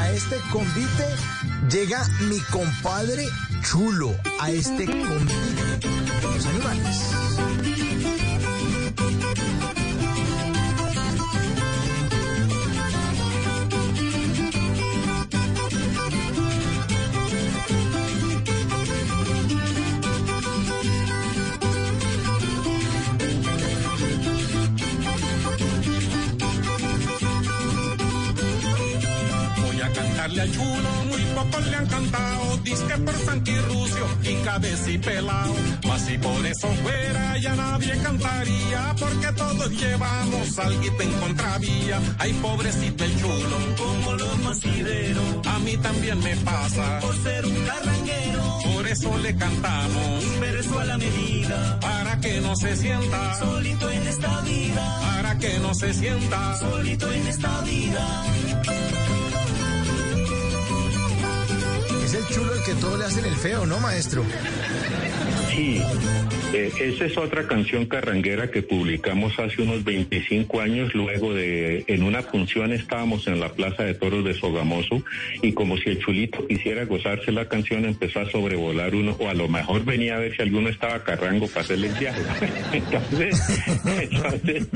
a este convite llega mi compadre chulo a este convite. Los animales.
Al chulo, muy pocos le han cantado, disque por Rucio y cabeza y pelao. Mas si por eso fuera ya nadie cantaría, porque todos llevamos algo en contravía. Ay, pobrecito el chulo, como los masideros, a mí también me pasa, por ser un carranguero. Por eso le cantamos, un verso a la medida, para que no se sienta. Solito en esta vida, para que no se sienta. Solito en esta vida.
Es el chulo el que todo le hacen el feo, ¿no, maestro?
Sí, eh, esa es otra canción carranguera que publicamos hace unos 25 años, luego de, en una función estábamos en la Plaza de Toros de Sogamoso y como si el chulito quisiera gozarse la canción, empezó a sobrevolar uno, o a lo mejor venía a ver si alguno estaba carrango para hacerle el viaje. (laughs) entonces,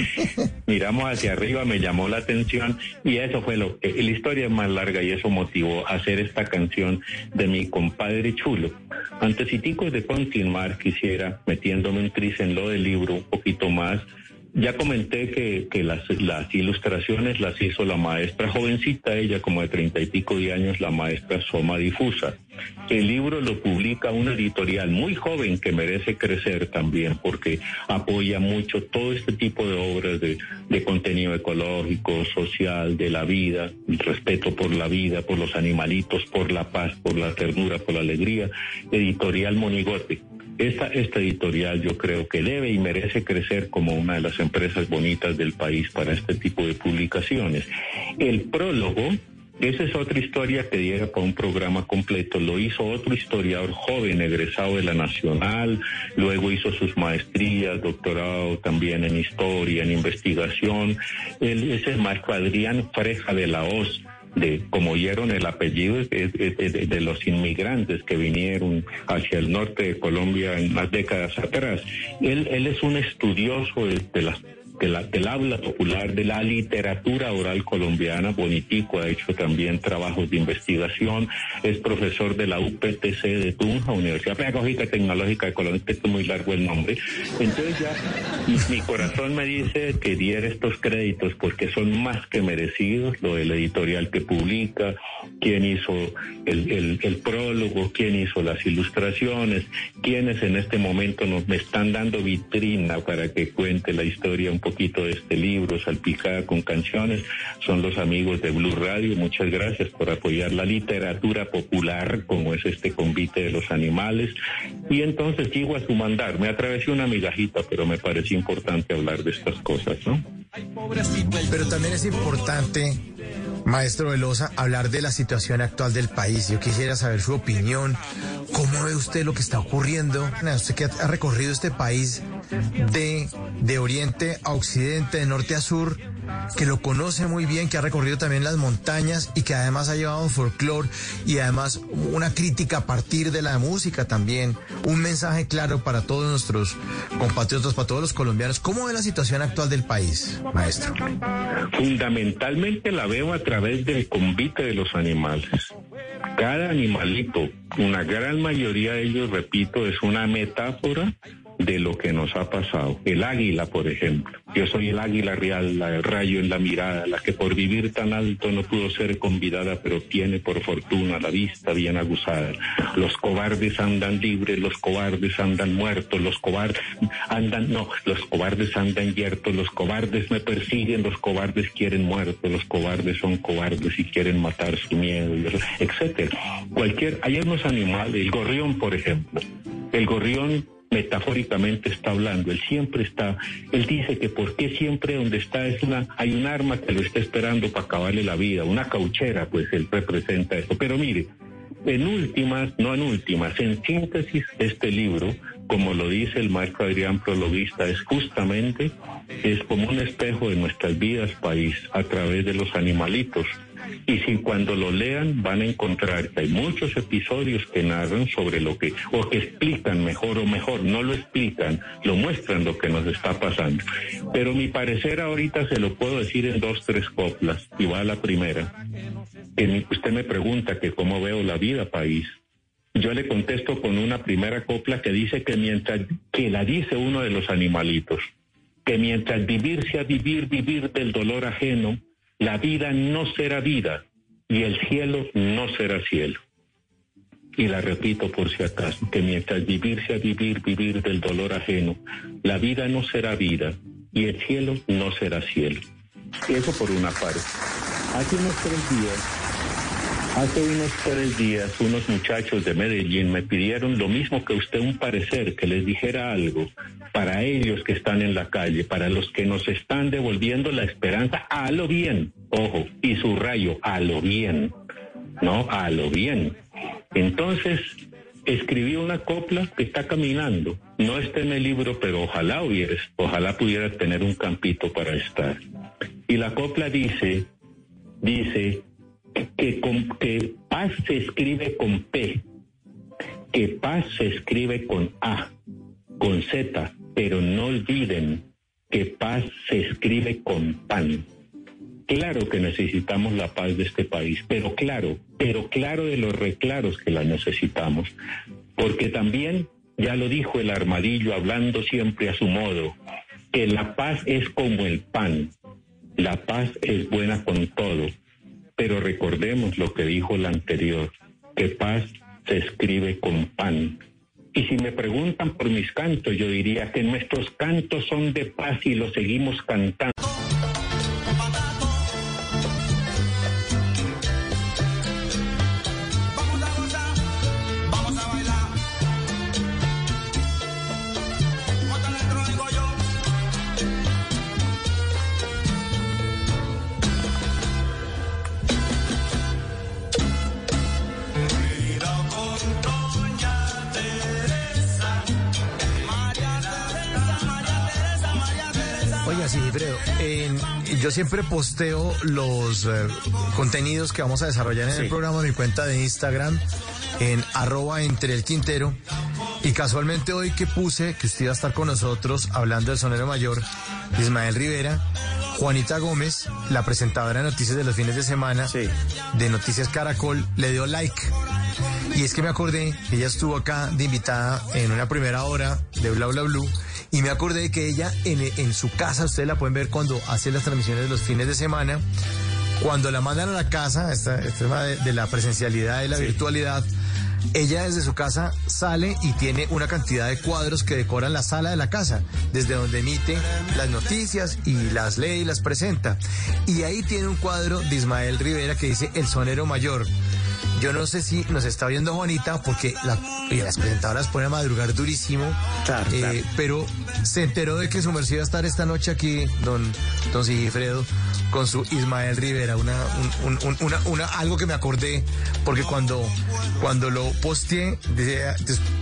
miramos hacia arriba, me llamó la atención y eso fue lo que, la historia es más larga y eso motivó a hacer esta canción de mi compadre chulo. Antes y de continuar, quisiera metiéndome un tris en lo del libro un poquito más. Ya comenté que, las, las, ilustraciones las hizo la maestra jovencita, ella como de treinta y pico de años, la maestra Soma Difusa. El libro lo publica una editorial muy joven que merece crecer también porque apoya mucho todo este tipo de obras de, de contenido ecológico, social, de la vida, el respeto por la vida, por los animalitos, por la paz, por la ternura, por la alegría. Editorial Monigote. Esta, esta editorial yo creo que debe y merece crecer como una de las empresas bonitas del país para este tipo de publicaciones. El prólogo, esa es otra historia que llega para un programa completo. Lo hizo otro historiador joven, egresado de la Nacional, luego hizo sus maestrías, doctorado también en historia, en investigación. Él es el maestro Adrián Freja de la Hoz de como oyeron el apellido de, los inmigrantes que vinieron hacia el norte de Colombia en las décadas atrás. Él, él es un estudioso de, las del habla popular, de la literatura oral colombiana. Bonitico ha hecho también trabajos de investigación, es profesor de la UPTC de Tunja, Universidad Pedagógica Tecnológica de Colombia, es muy largo el nombre. Entonces ya mi, corazón me dice que diera estos créditos porque son más que merecidos, lo del editorial que publica, quién hizo el, el, prólogo, quién hizo las ilustraciones, quiénes en este momento nos me están dando vitrina para que cuente la historia un poquito de este libro, salpicada con canciones, son los amigos de Blue Radio. Muchas gracias por apoyar la literatura popular, como es este convite de los animales. Y entonces sigo a su mandar. Me atravesé una migajita, pero me pareció importante hablar de estas cosas, ¿no?
Pero también es importante Maestro Velosa, hablar de la situación actual del país. Yo quisiera saber su opinión. ¿Cómo ve usted lo que está ocurriendo? Usted que ha recorrido este país de, de oriente a occidente, de norte a sur, que lo conoce muy bien, que ha recorrido también las montañas y que además ha llevado un folclore y además una crítica a partir de la música también, un mensaje claro para todos nuestros compatriotas, para todos los colombianos. ¿Cómo ve la situación actual del país, maestro?
Fundamentalmente la veo a través del convite de los animales. Cada animalito, una gran mayoría de ellos, repito, es una metáfora de lo que nos ha pasado. El águila, por ejemplo. Yo soy el águila real, la, rayo en la mirada, la que por vivir tan alto no pudo ser convidada, pero tiene por fortuna la vista bien aguzada. Los cobardes andan libres, los cobardes andan muertos, los cobardes andan, no, los cobardes andan yertos, los cobardes me persiguen, los cobardes quieren muertos, los cobardes son cobardes y quieren matar su miedo, etcétera. Cualquier, hay unos animales, el gorrión, por ejemplo. El gorrión metafóricamente está hablando, él siempre está, él dice que por qué siempre donde está es una, hay un arma que lo está esperando para acabarle la vida, una cauchera, pues él representa eso. Pero mire, en últimas, no en últimas, en síntesis, este libro, como lo dice el maestro Adrián Prologuista, es justamente, es como un espejo de nuestras vidas país a través de los animalitos y si cuando lo lean van a encontrar que hay muchos episodios que narran sobre lo que, o que explican mejor o mejor, no lo explican, lo muestran lo que nos está pasando. Pero mi parecer ahorita se lo puedo decir en dos, tres coplas, y va a la primera. Que usted me pregunta que cómo veo la vida país. Yo le contesto con una primera copla que dice que mientras, que la dice uno de los animalitos, que mientras vivir sea vivir, vivir del dolor ajeno, la vida no será vida y el cielo no será cielo. Y la repito por si acaso, que mientras vivir sea vivir, vivir del dolor ajeno, la vida no será vida y el cielo no será cielo. Eso por una parte. Hace unos tres días, hace unos tres días, unos muchachos de Medellín me pidieron lo mismo que usted, un parecer, que les dijera algo para ellos que están en la calle, para los que nos están devolviendo la esperanza a lo bien, ojo, y su rayo, a lo bien, ¿no? A lo bien. Entonces, escribí una copla que está caminando. No está en el libro, pero ojalá hubieras, ojalá pudieras tener un campito para estar. Y la copla dice, dice que, con, que paz se escribe con P, que paz se escribe con A, con Z, pero no olviden que paz se escribe con pan. Claro que necesitamos la paz de este país, pero claro, pero claro de los reclaros que la necesitamos, porque también, ya lo dijo el armadillo hablando siempre a su modo, que la paz es como el pan, la paz es buena con todo, pero recordemos lo que dijo el anterior, que paz se escribe con pan. Y si me preguntan por mis cantos, yo diría que nuestros cantos son de paz y los seguimos cantando.
Siempre posteo los eh, contenidos que vamos a desarrollar en el programa en mi cuenta de Instagram, en arroba entre el Quintero.
Y casualmente hoy que puse que usted iba a estar con nosotros hablando del sonero mayor, Ismael Rivera, Juanita Gómez, la presentadora de noticias de los fines de semana de Noticias Caracol, le dio like. Y es que me acordé que ella estuvo acá de invitada en una primera hora de Bla Bla Blue. Y me acordé que ella en, en su casa, ustedes la pueden ver cuando hace las transmisiones de los fines de semana, cuando la mandan a la casa, este tema de, de, la presencialidad y la virtualidad, ella desde su casa sale y tiene una cantidad de cuadros que decoran la sala de la casa, desde donde emite las noticias y las lee y las presenta. Y ahí tiene un cuadro de Ismael Rivera que dice El Sonero Mayor. Yo no sé si nos está viendo Juanita, porque la, las presentadoras ponen a madrugar durísimo.
Claro,
eh,
claro.
Pero se enteró de que su merced iba a estar esta noche aquí, don, don Sigifredo, con su Ismael Rivera. Una, un, un, una, una, algo que me acordé, porque cuando, cuando lo posteé, decía,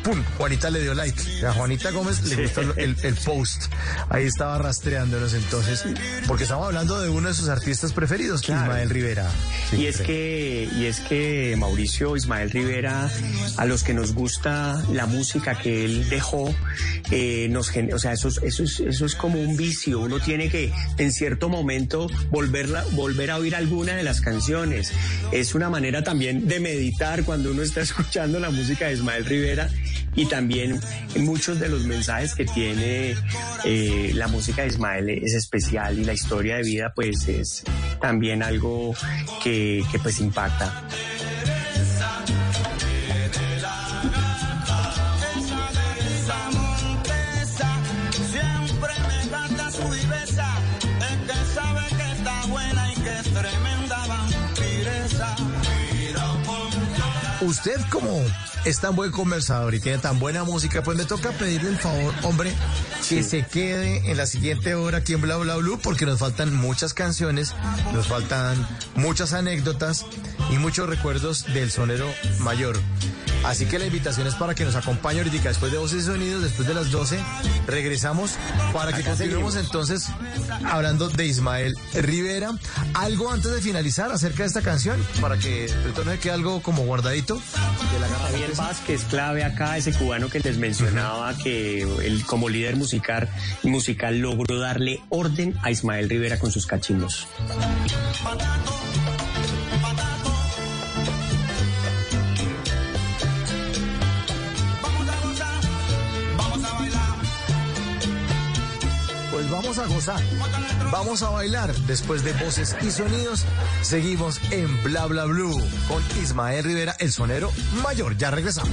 ¡pum! Juanita le dio like. A Juanita Gómez le gustó el, el post. Ahí estaba rastreándonos entonces, porque estamos hablando de uno de sus artistas preferidos, claro. Ismael Rivera.
Y es que, y es que Mauricio Ismael Rivera, a los que nos gusta la música que él dejó, eh, o sea, eso, eso, es, eso es como un vicio. Uno tiene que, en cierto momento, volverla, volver a oír alguna de las canciones. Es una manera también de meditar cuando uno está (laughs) escuchando la música de Ismael Rivera y también muchos de los mensajes que tiene eh, la música de Ismael es especial y la historia de vida pues es también algo que, que pues impacta.
Usted como es tan buen conversador y tiene tan buena música, pues me toca pedirle el favor, hombre, que sí. se quede en la siguiente hora aquí en Bla Bla Blue porque nos faltan muchas canciones, nos faltan muchas anécdotas y muchos recuerdos del sonero mayor. Así que la invitación es para que nos acompañe ahorita después de Voces y Sonidos, después de las 12, regresamos para que Acá continuemos seguimos. entonces hablando de Ismael Rivera. Algo antes de finalizar acerca de esta canción, para que no quede algo como guardadito.
De la Javier Vázquez, clave acá, ese cubano que les mencionaba, que él como líder musical, musical logró darle orden a Ismael Rivera con sus cachimbos.
Vamos a gozar, vamos a bailar. Después de voces y sonidos, seguimos en Bla Bla Blue con Ismael Rivera, el sonero mayor. Ya regresamos.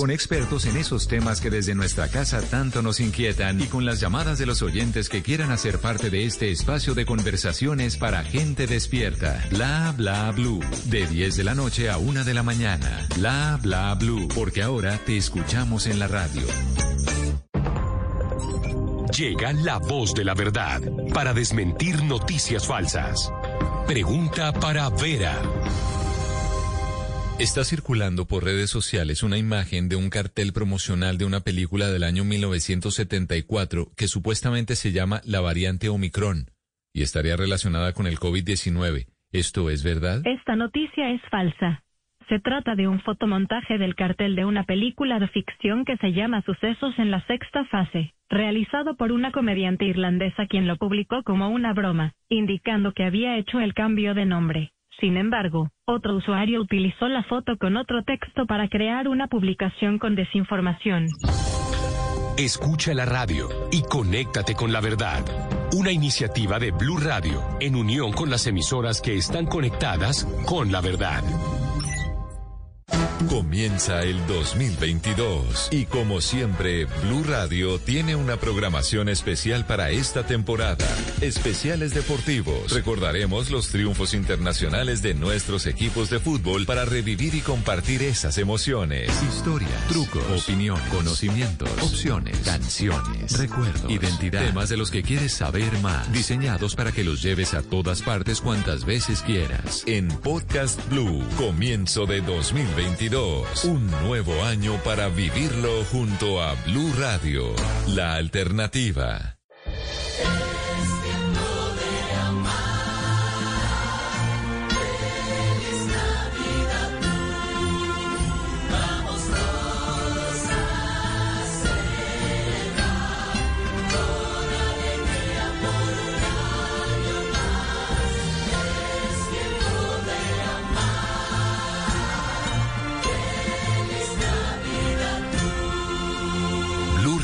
con expertos en esos temas que desde nuestra casa tanto nos inquietan y con las llamadas de los oyentes que quieran hacer parte de este espacio de conversaciones para gente despierta. Bla bla blue. De 10 de la noche a 1 de la mañana. Bla bla blue. Porque ahora te escuchamos en la radio.
Llega la voz de la verdad para desmentir noticias falsas. Pregunta para Vera.
Está circulando por redes sociales una imagen de un cartel promocional de una película del año 1974 que supuestamente se llama La variante Omicron y estaría relacionada con el COVID-19. ¿Esto es verdad?
Esta noticia es falsa. Se trata de un fotomontaje del cartel de una película de ficción que se llama Sucesos en la sexta fase, realizado por una comediante irlandesa quien lo publicó como una broma, indicando que había hecho el cambio de nombre. Sin embargo, otro usuario utilizó la foto con otro texto para crear una publicación con desinformación.
Escucha la radio y conéctate con la verdad. Una iniciativa de Blue Radio en unión con las emisoras que están conectadas con la verdad.
Comienza el 2022 y como siempre, Blue Radio tiene una programación especial para esta temporada. Especiales deportivos. Recordaremos los triunfos internacionales de nuestros equipos de fútbol para revivir y compartir esas emociones. Historia, trucos, opinión, conocimientos, opciones, canciones, recuerdos, identidad, temas de los que quieres saber más, diseñados para que los lleves a todas partes cuantas veces quieras. En Podcast Blue, comienzo de 2022. Un nuevo año para vivirlo junto a Blue Radio, la alternativa.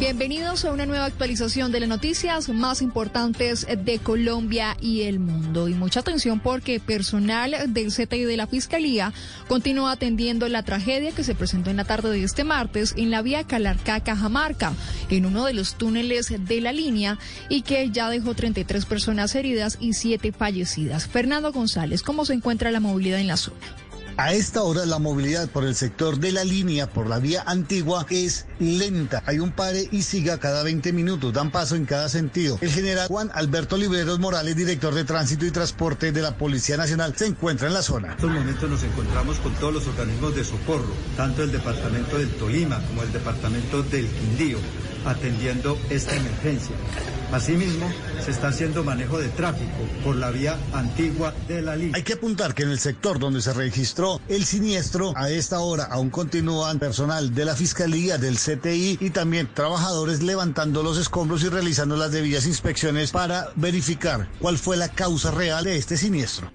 Bienvenidos a una nueva actualización de las noticias más importantes de Colombia y el mundo. Y mucha atención porque personal del CTI de la Fiscalía continúa atendiendo la tragedia que se presentó en la tarde de este martes en la vía Calarcá-Cajamarca, en uno de los túneles de la línea y que ya dejó 33 personas heridas y 7 fallecidas. Fernando González, ¿cómo se encuentra la movilidad en la zona?
A esta hora la movilidad por el sector de la línea, por la vía antigua, es lenta. Hay un pare y siga cada 20 minutos, dan paso en cada sentido. El general Juan Alberto Libreros Morales, director de Tránsito y Transporte de la Policía Nacional, se encuentra en la zona.
En estos momentos nos encontramos con todos los organismos de socorro, tanto el departamento del Tolima como el departamento del Quindío, atendiendo esta emergencia. Asimismo, se está haciendo manejo de tráfico por la vía antigua de la línea.
Hay que apuntar que en el sector donde se registró el siniestro, a esta hora aún continúan personal de la Fiscalía, del CTI y también trabajadores levantando los escombros y realizando las debidas inspecciones para verificar cuál fue la causa real de este siniestro.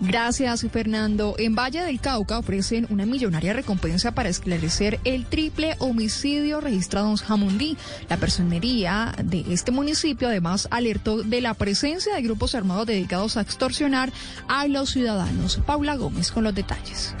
Gracias, Fernando. En Valle del Cauca ofrecen una millonaria recompensa para esclarecer el triple homicidio registrado en Jamundí. La personería de este municipio además alertó de la presencia de grupos armados dedicados a extorsionar a los ciudadanos. Paula Gómez con los detalles.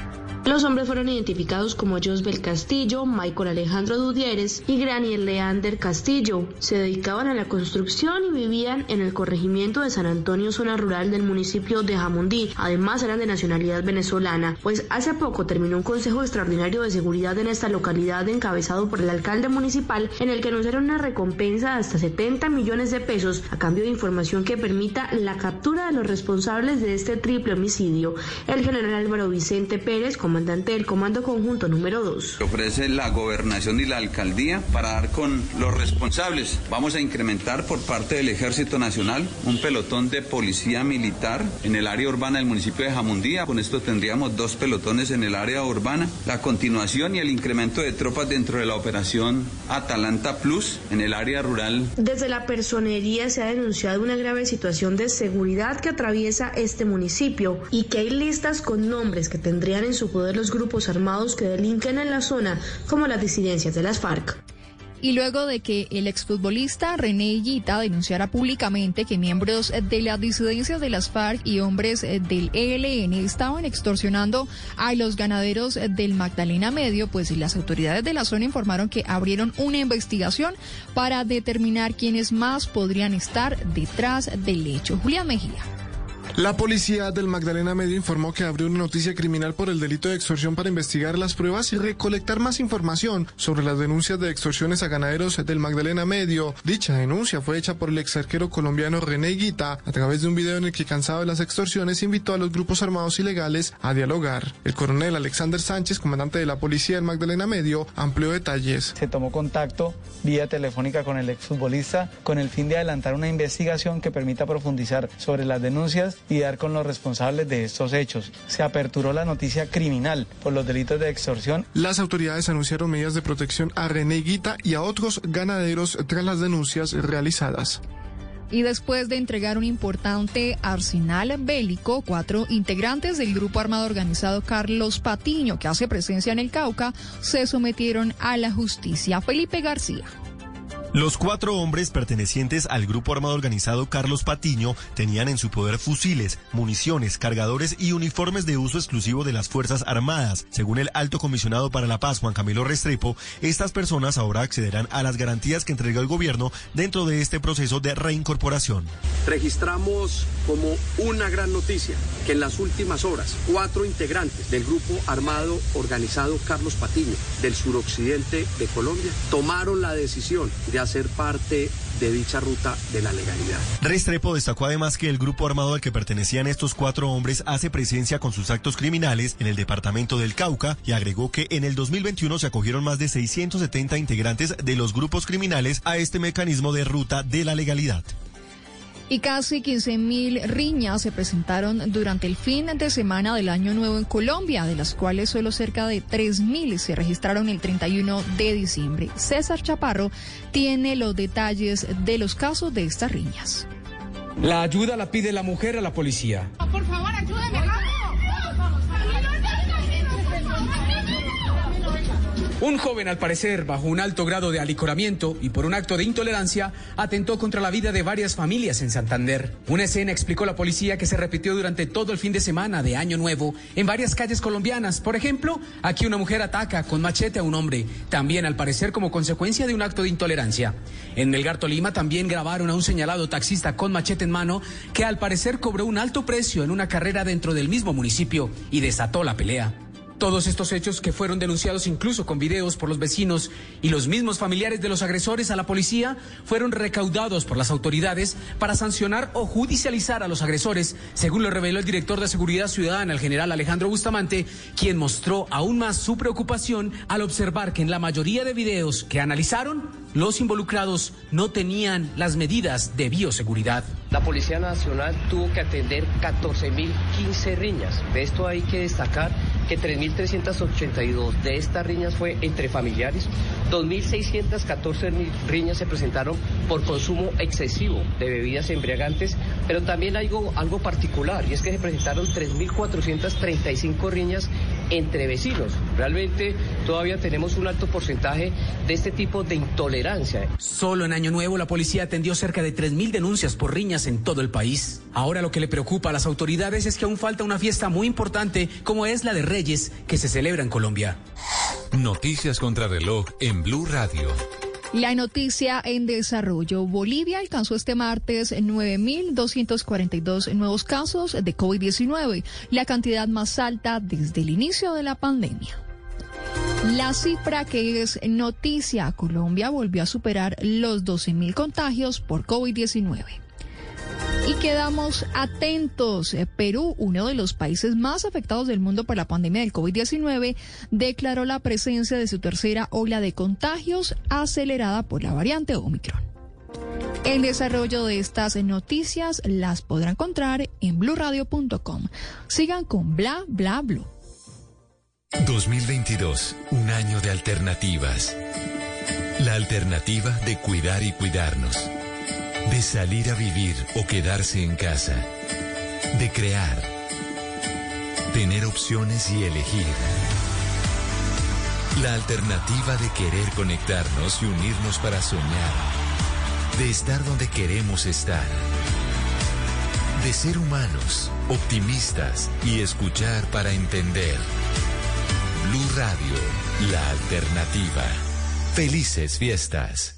Los hombres fueron identificados como Josbel Castillo, Michael Alejandro Dudieres y Granier Leander Castillo. Se dedicaban a la construcción y vivían en el corregimiento de San Antonio, zona rural del municipio de Jamundí. Además eran de nacionalidad venezolana, pues hace poco terminó un consejo extraordinario de seguridad en esta localidad encabezado por el alcalde municipal en el que anunciaron una recompensa de hasta 70 millones de pesos a cambio de información que permita la captura de los responsables de este triple homicidio. El general Álvaro Vicente Pérez, comandante del Comando Conjunto número 2.
Ofrece la gobernación y la alcaldía para dar con los responsables. Vamos a incrementar por parte del Ejército Nacional un pelotón de policía militar en el área urbana del municipio de Jamundía. Con esto tendríamos dos pelotones en el área urbana. La continuación y el incremento de tropas dentro de la operación Atalanta Plus en el área rural.
Desde la personería se ha denunciado una grave situación de seguridad que atraviesa este municipio y que hay listas con nombres que tendrían en su poder los grupos armados que delinquen en la zona, como las disidencias de las FARC.
Y luego de que el exfutbolista René Higuita denunciara públicamente que miembros de las disidencias de las FARC y hombres del ELN estaban extorsionando a los ganaderos del Magdalena Medio, pues las autoridades de la zona informaron que abrieron una investigación para determinar quiénes más podrían estar detrás del hecho. Julián Mejía.
La policía del Magdalena Medio informó que abrió una noticia criminal por el delito de extorsión para investigar las pruebas y recolectar más información sobre las denuncias de extorsiones a ganaderos del Magdalena Medio. Dicha denuncia fue hecha por el ex arquero colombiano René Guita a través de un video en el que cansado de las extorsiones invitó a los grupos armados ilegales a dialogar. El coronel Alexander Sánchez, comandante de la policía del Magdalena Medio, amplió detalles.
Se tomó contacto vía telefónica con el exfutbolista con el fin de adelantar una investigación que permita profundizar sobre las denuncias y dar con los responsables de estos hechos. Se aperturó la noticia criminal por los delitos de extorsión.
Las autoridades anunciaron medidas de protección a René Guita y a otros ganaderos tras las denuncias realizadas.
Y después de entregar un importante arsenal bélico, cuatro integrantes del grupo armado organizado Carlos Patiño, que hace presencia en el Cauca, se sometieron a la justicia. Felipe García.
Los cuatro hombres pertenecientes al grupo armado organizado Carlos Patiño tenían en su poder fusiles, municiones, cargadores y uniformes de uso exclusivo de las Fuerzas Armadas. Según el alto comisionado para la paz, Juan Camilo Restrepo, estas personas ahora accederán a las garantías que entrega el gobierno dentro de este proceso de reincorporación.
Registramos como una gran noticia que en las últimas horas cuatro integrantes del grupo armado organizado Carlos Patiño del suroccidente de Colombia tomaron la decisión de hacer parte de dicha ruta de la legalidad.
Restrepo destacó además que el grupo armado al que pertenecían estos cuatro hombres hace presencia con sus actos criminales en el departamento del Cauca y agregó que en el 2021 se acogieron más de 670 integrantes de los grupos criminales a este mecanismo de ruta de la legalidad.
Y casi 15.000 riñas se presentaron durante el fin de semana del Año Nuevo en Colombia, de las cuales solo cerca de 3.000 se registraron el 31 de diciembre. César Chaparro tiene los detalles de los casos de estas riñas.
La ayuda la pide la mujer a la policía.
Por favor, ayúdeme.
Un joven, al parecer, bajo un alto grado de alicoramiento y por un acto de intolerancia, atentó contra la vida de varias familias en Santander. Una escena explicó la policía que se repitió durante todo el fin de semana de Año Nuevo en varias calles colombianas. Por ejemplo, aquí una mujer ataca con machete a un hombre, también al parecer como consecuencia de un acto de intolerancia. En Melgar, Tolima, también grabaron a un señalado taxista con machete en mano que al parecer cobró un alto precio en una carrera dentro del mismo municipio y desató la pelea. Todos estos hechos que fueron denunciados incluso con videos por los vecinos y los mismos familiares de los agresores a la policía fueron recaudados por las autoridades para sancionar o judicializar a los agresores, según lo reveló el director de Seguridad Ciudadana, el general Alejandro Bustamante, quien mostró aún más su preocupación al observar que en la mayoría de videos que analizaron, los involucrados no tenían las medidas de bioseguridad.
La Policía Nacional tuvo que atender 14.015 riñas. De esto hay que destacar que 3.382 de estas riñas fue entre familiares, 2.614 riñas se presentaron por consumo excesivo de bebidas embriagantes, pero también algo, algo particular y es que se presentaron 3.435 riñas entre vecinos. Realmente todavía tenemos un alto porcentaje de este tipo de intolerancia.
Solo en Año Nuevo la policía atendió cerca de 3.000 denuncias por riñas en todo el país. Ahora lo que le preocupa a las autoridades es que aún falta una fiesta muy importante como es la de Reyes que se celebra en Colombia.
Noticias contra reloj en Blue Radio.
La noticia en desarrollo. Bolivia alcanzó este martes 9.242 nuevos casos de COVID-19, la cantidad más alta desde el inicio de la pandemia. La cifra que es noticia, Colombia volvió a superar los 12.000 contagios por COVID-19. Y quedamos atentos. Perú, uno de los países más afectados del mundo por la pandemia del COVID-19, declaró la presencia de su tercera ola de contagios acelerada por la variante Omicron. El desarrollo de estas noticias las podrá encontrar en blurradio.com. Sigan con bla bla blue.
2022, un año de alternativas. La alternativa de cuidar y cuidarnos de salir a vivir o quedarse en casa. De crear. Tener opciones y elegir. La alternativa de querer conectarnos y unirnos para soñar. De estar donde queremos estar. De ser humanos, optimistas y escuchar para entender. Blue Radio, la alternativa. Felices fiestas.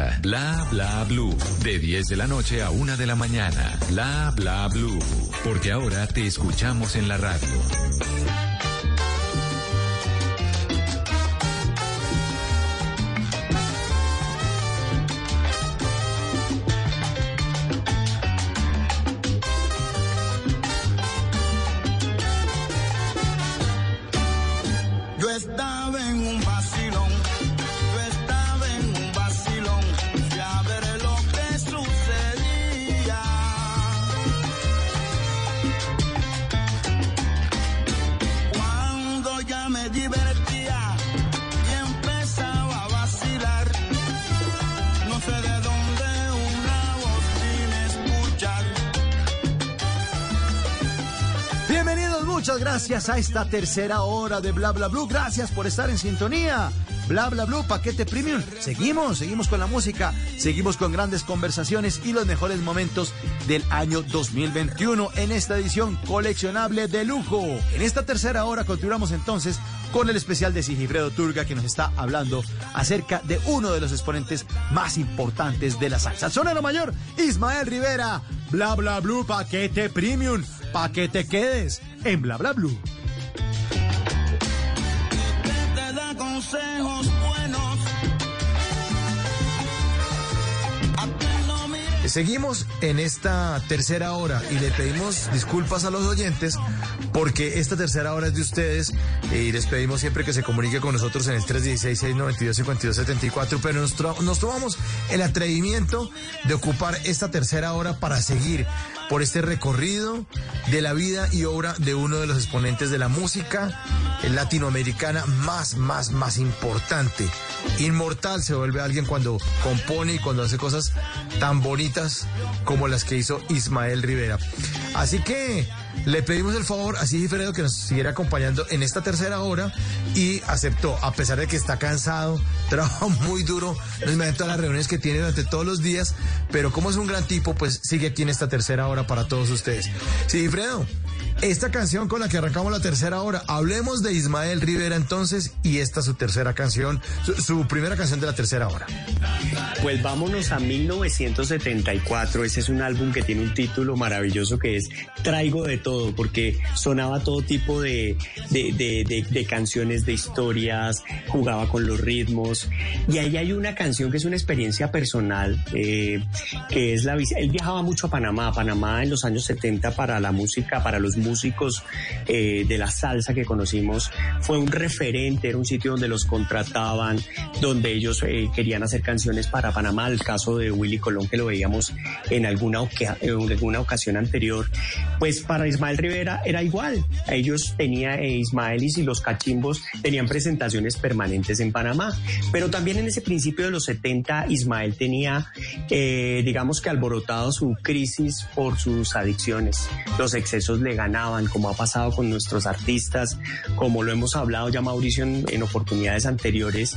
Bla bla blue. De 10 de la noche a 1 de la mañana. Bla bla blue. Porque ahora te escuchamos en la radio.
Gracias a esta tercera hora de Bla Bla Blue. Gracias por estar en sintonía. Bla Bla Blue, paquete premium. Seguimos, seguimos con la música, seguimos con grandes conversaciones y los mejores momentos del año 2021 en esta edición coleccionable de lujo. En esta tercera hora continuamos entonces con el especial de Sigifredo Turga que nos está hablando acerca de uno de los exponentes más importantes de la salsa. Sonero mayor, Ismael Rivera. Bla Bla Blue, paquete premium. Pa' que te quedes en Bla Bla. Seguimos en esta tercera hora y le pedimos disculpas a los oyentes porque esta tercera hora es de ustedes y les pedimos siempre que se comunique con nosotros en el 316-692-5274, pero nos tomamos el atrevimiento de ocupar esta tercera hora para seguir por este recorrido de la vida y obra de uno de los exponentes de la música latinoamericana más, más, más importante. Inmortal se vuelve alguien cuando compone y cuando hace cosas tan bonitas como las que hizo Ismael Rivera. Así que le pedimos el favor a Sigifredo que nos siguiera acompañando en esta tercera hora y aceptó, a pesar de que está cansado, (laughs) trabaja muy duro, no imagino todas las reuniones que tiene durante todos los días, pero como es un gran tipo, pues sigue aquí en esta tercera hora para todos ustedes. Sigifredo, esta canción con la que arrancamos la tercera hora, hablemos de Ismael Rivera entonces y esta su tercera canción, su, primera canción de la tercera hora.
Pues vámonos a 1974. Ese es un álbum que tiene un título maravilloso que es Traigo de todo, porque sonaba todo tipo de, de, de- canciones, de historias, jugaba con los ritmos. Y ahí hay una canción que es una experiencia personal, eh, que es la Él viajaba mucho a Panamá. Panamá en los años 70 para la música, para los músicos eh, de la salsa que conocimos, fue un referente, era un sitio donde los contrataban, donde ellos eh, querían hacer canciones para Panamá, el caso de Willy Colón que lo veíamos en alguna, en alguna ocasión anterior, pues para Ismael Rivera era igual, ellos tenían, eh, Ismael y los cachimbos tenían presentaciones permanentes en Panamá, pero también en ese principio de los 70 Ismael tenía, eh, digamos que alborotado su crisis por sus adicciones, los excesos le ganaban, como ha pasado con nuestros artistas, como lo hemos hablado ya Mauricio en, en oportunidades anteriores,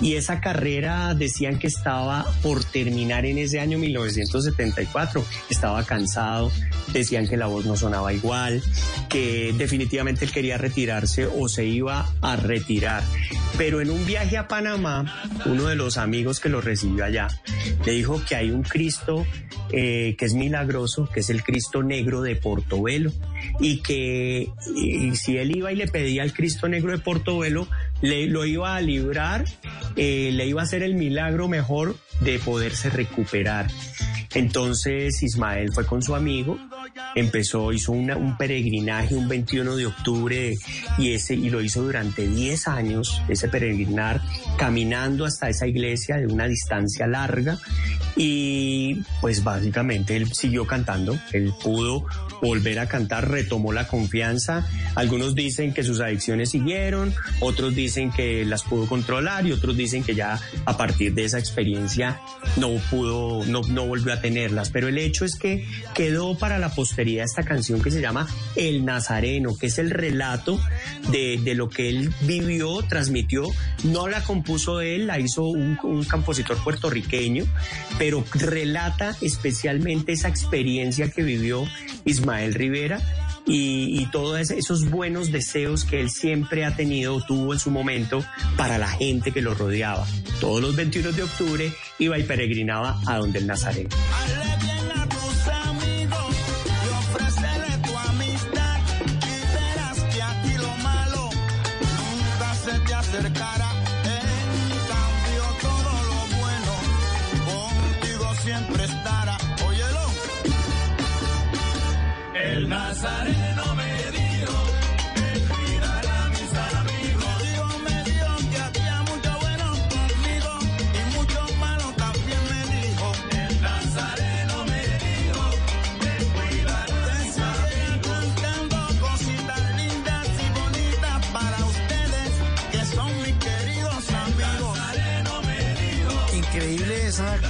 y esa carrera decían que estaba por terminar en ese año 1974, estaba cansado, decían que la voz no sonaba igual, que definitivamente él quería retirarse o se iba a retirar, pero en un viaje a Panamá, uno de los amigos que lo recibió allá, le dijo que hay un Cristo eh, que es milagroso, que es el Cristo negro de Portobelo, y que si él iba y le pedía al Cristo negro de Portobelo, le, lo iba a librar, eh, le iba a hacer el milagro mejor de poderse recuperar. Entonces Ismael fue con su amigo, empezó, hizo una- un peregrinaje un 21 de octubre y, ese, y lo hizo durante 10 años, ese peregrinar, caminando hasta esa iglesia de una distancia larga y pues básicamente él siguió cantando, él pudo volver a cantar, retomó la confianza. Algunos dicen que sus adicciones siguieron, otros dicen que las pudo controlar y otros dicen que ya a partir de esa experiencia no pudo, no, no volvió a tenerlas. Pero el hecho es que quedó para la posteridad esta canción que se llama El Nazareno, que es el relato de, de lo que él vivió, transmitió. No la compuso él, la hizo un, un compositor puertorriqueño, pero relata especialmente esa experiencia que vivió Ismael Rivera y, y todos esos buenos deseos que él siempre ha tenido, tuvo en su momento para la gente que lo rodeaba. Todos los 21 de octubre iba y peregrinaba a donde el Nazareno.
El Nazareno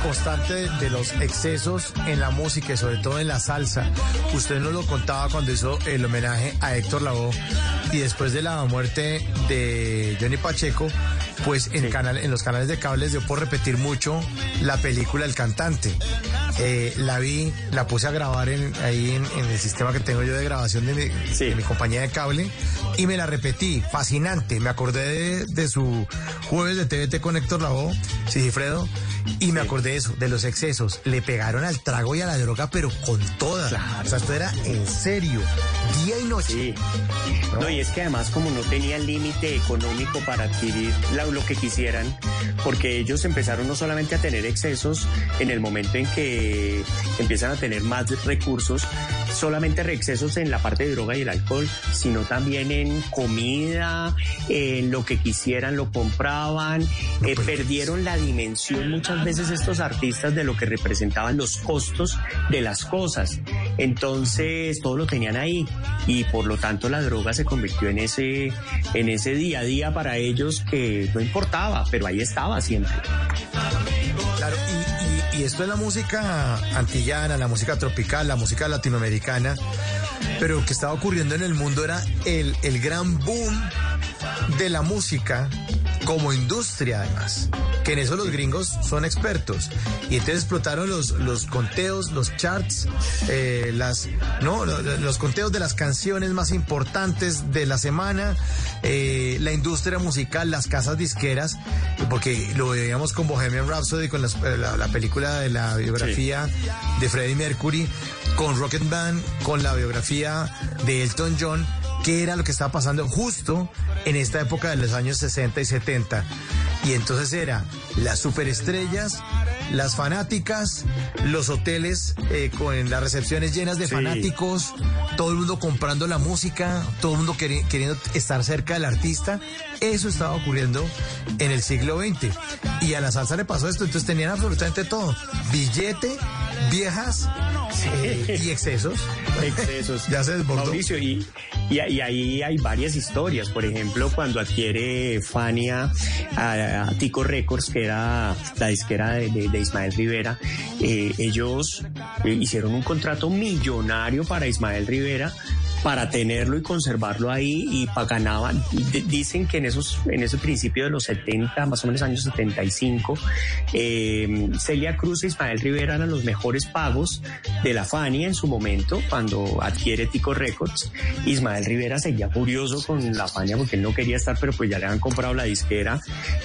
constante de, los excesos en la música y sobre todo en la salsa. Usted nos lo contaba cuando hizo el homenaje a Héctor Lavoe y después de la muerte de Johnny Pacheco, pues en, canal, en los canales de cables dio por repetir mucho la película El Cantante. Eh, la vi, la puse a grabar en, ahí en, en el sistema que tengo yo de grabación de mi, de mi compañía de cable y me la repetí. Fascinante. Me acordé de, de su jueves de TVT con Héctor Lavoe, Sigifredo, y me acordé de eso, de los excesos. Le pegaron al trago y a la droga, pero con todas. O sea, esto era en serio, día y noche.
No, y es que además como no tenían límite económico para adquirir la- lo que quisieran, porque ellos empezaron no solamente a tener excesos en el momento en que empiezan a tener más recursos, solamente excesos en la parte de droga y el alcohol, sino también en comida, en lo que quisieran lo compraban, eh, perdieron la dimensión muchas veces estos artistas de lo que representaban los costos de las cosas. Entonces todo lo tenían ahí y por lo tanto la droga se convirtió en ese, en ese día a día para ellos que no importaba, pero ahí estaba siempre.
Claro, y, y- esto es la música antillana, la música tropical, la música latinoamericana, pero lo que estaba ocurriendo en el mundo era el, el gran boom de la música como industria además, que en eso los gringos son expertos. Y entonces explotaron los, los conteos, los charts, eh, las, no, Lo- lo- los conteos de las canciones más importantes de la semana, eh, la industria musical, las casas disqueras, porque lo veíamos con Bohemian Rhapsody, con las- eh, la, la película de la biografía de Freddie Mercury, con Rocket Band, con la biografía de Elton John, qué era lo que estaba pasando justo en esta época de los años 60 y 70. Y entonces era las superestrellas, las fanáticas, los hoteles eh, con las recepciones llenas de
Sí.
fanáticos, todo el mundo comprando la música, todo el mundo queri- queriendo estar cerca del artista. Eso estaba ocurriendo en el siglo XX. Y a la salsa le pasó esto, entonces tenían absolutamente todo. Billete, viejas eh, y excesos.
Excesos. (laughs)
ya se desbordó.
Mauricio, y, y, y ahí hay varias historias. Por ejemplo, cuando adquiere Fania a, a Tico Records, que era la disquera de, de- Ismael Rivera, eh, ellos eh, hicieron un contrato millonario para Ismael Rivera para tenerlo y conservarlo ahí y pa- ganaban. D- Dicen que en esos en ese principio de los 70, más o menos años 75, eh, Celia Cruz e Ismael Rivera eran los mejores pagos de la Fania en su momento cuando adquiere Tico Records. Ismael Rivera seguía furioso con la Fania porque él no quería estar, pero pues ya le habían comprado la disquera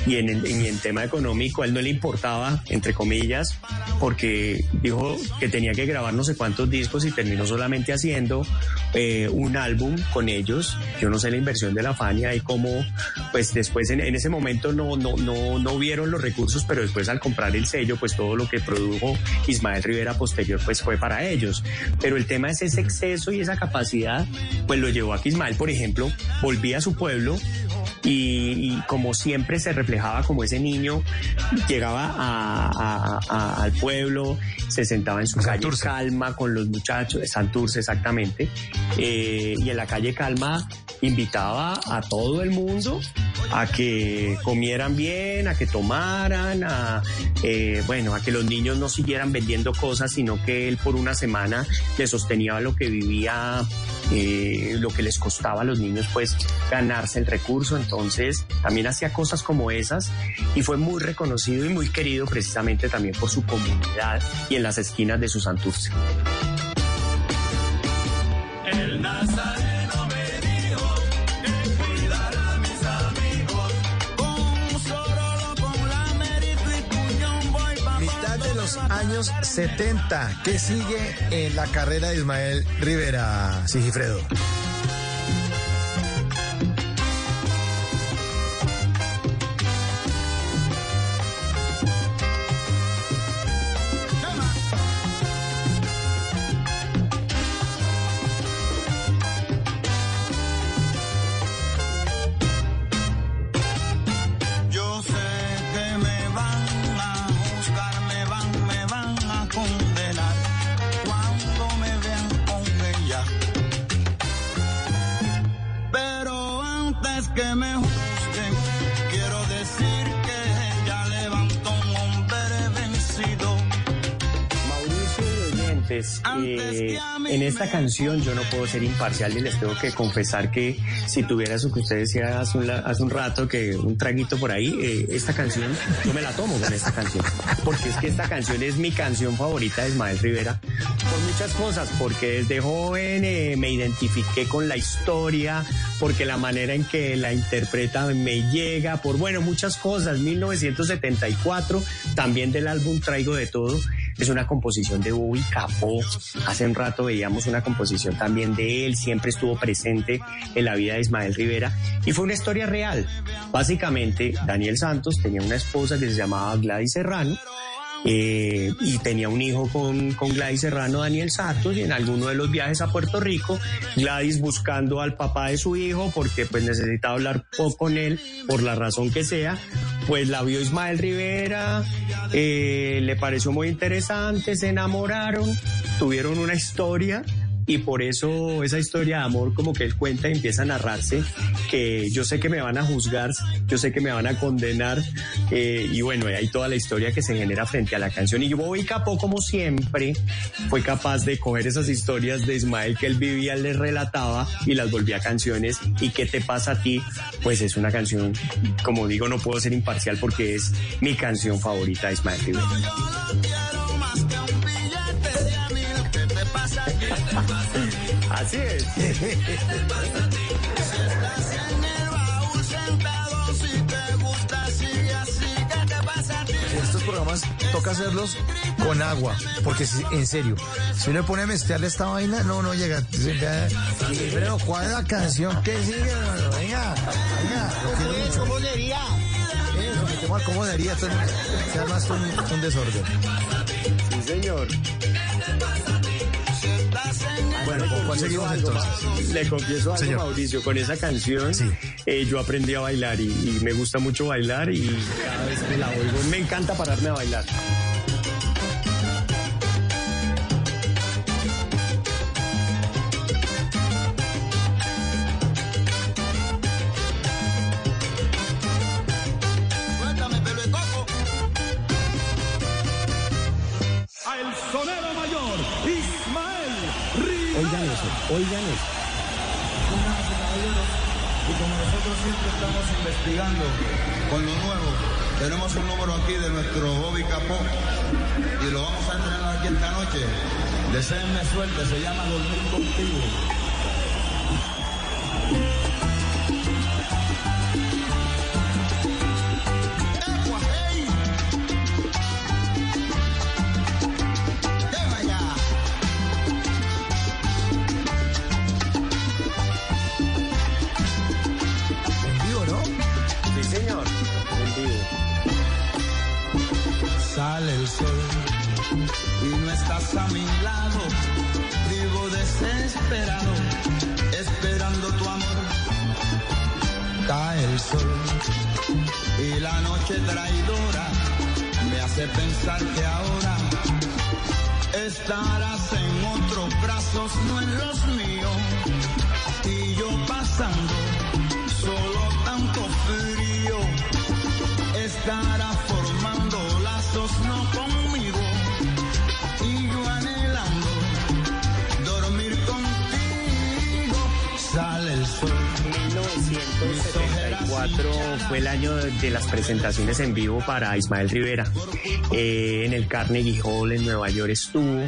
y en el, y en tema económico a él no le importaba, entre comillas, porque dijo que tenía que grabar no sé cuántos discos y terminó solamente haciendo eh, un álbum con ellos. Yo no sé la inversión de la Fania y cómo, pues después en, en ese momento no, no, no, no vieron los recursos, pero después al comprar el sello, pues todo lo que produjo Ismael Rivera posterior, pues fue para ellos. Pero el tema es ese exceso y esa capacidad, pues lo llevó a que Ismael, por ejemplo, volvía a su pueblo y, y como siempre se reflejaba como ese niño llegaba a- a- a- al pueblo, se sentaba en su calle Calma con los muchachos, de Santurce exactamente, eh, y en la calle Calma invitaba a todo el mundo a que comieran bien, a que tomaran, a, eh, bueno, a que los niños no siguieran vendiendo cosas, sino que él por una semana le sostenía lo que vivía, eh, lo que les costaba a los niños, pues ganarse el recurso. Entonces también hacía cosas como esas y fue muy reconocido y muy querido precisamente también por su comunidad y en las esquinas de su Santurce.
El Nazareno me dijo que cuidara a mis amigos.
Con Sorolo, con la Merito y Cuñón voy pa'
Mitad de los años 70. ¿Qué sigue en la carrera de Ismael Rivera, Sigifredo?
Eh, en esta canción yo no puedo ser imparcial y les tengo que confesar que si tuviera eso que usted decía hace un, la- hace un rato, que un traguito por ahí, eh, esta canción, yo me la tomo con esta canción. Porque es que esta canción es mi canción favorita de Ismael Rivera por muchas cosas, porque desde joven eh, me identifiqué con la historia, porque la manera en que la interpreta me llega, por bueno, muchas cosas. 1974, también del álbum Traigo de Todo, es una composición de Bobby Capó. Hace un rato veíamos una composición también de él, siempre estuvo presente en la vida de Ismael Rivera y fue una historia real. Básicamente, Daniel Santos tenía una esposa que se llamaba Gladys Serrano eh, y tenía un hijo con, con Gladys Serrano, Daniel Santos, y en alguno de los viajes a Puerto Rico, Gladys buscando al papá de su hijo porque pues necesitaba hablar con él, por la razón que sea, pues la vio Ismael Rivera, eh, le pareció muy interesante, se enamoraron, tuvieron una historia y por eso esa historia de amor como que él cuenta y empieza a narrarse que yo sé que me van a juzgar, yo sé que me van a condenar eh, y bueno, hay toda la historia que se genera frente a la canción. Y Bobby Capó como siempre fue capaz de coger esas historias de Ismael que él vivía, les relataba y las volvía canciones. Y qué te pasa a ti, pues es una canción, como digo, no puedo ser imparcial porque es mi canción favorita de Ismael Rivera. Así es.
Estos programas toca hacerlos con agua, porque si- en serio, si uno pone a mezclarle esta vaina, no, no llega. Pero, ¿cuál es la canción que sigue? Venga, venga. Lo.
¿Cómo sería?
Cómo es- se arma un, un desorden.
Sí, señor.
Bueno, ¿con cuál seguimos entonces?
Le confieso algo,
Señor.
Mauricio, con esa canción eh, yo aprendí a bailar y, y me gusta mucho bailar y cada vez que la oigo me encanta pararme a bailar. Oigan eso, oigan eso.
Y como nosotros siempre estamos investigando con lo nuevo, tenemos un número aquí de nuestro Bobby Capó y lo vamos a entrenar aquí esta noche. Deseenme suerte, se llama Dormir Contigo.
Noche traidora me hace pensar que ahora estarás en otros brazos, no en los míos, y yo pasando solo tanto frío, estará formando lazos no conmigo, y yo anhelando dormir contigo, sale el sol.
1974 fue el año de las presentaciones en vivo para Ismael Rivera. Eh, en el Carnegie Hall en Nueva York estuvo.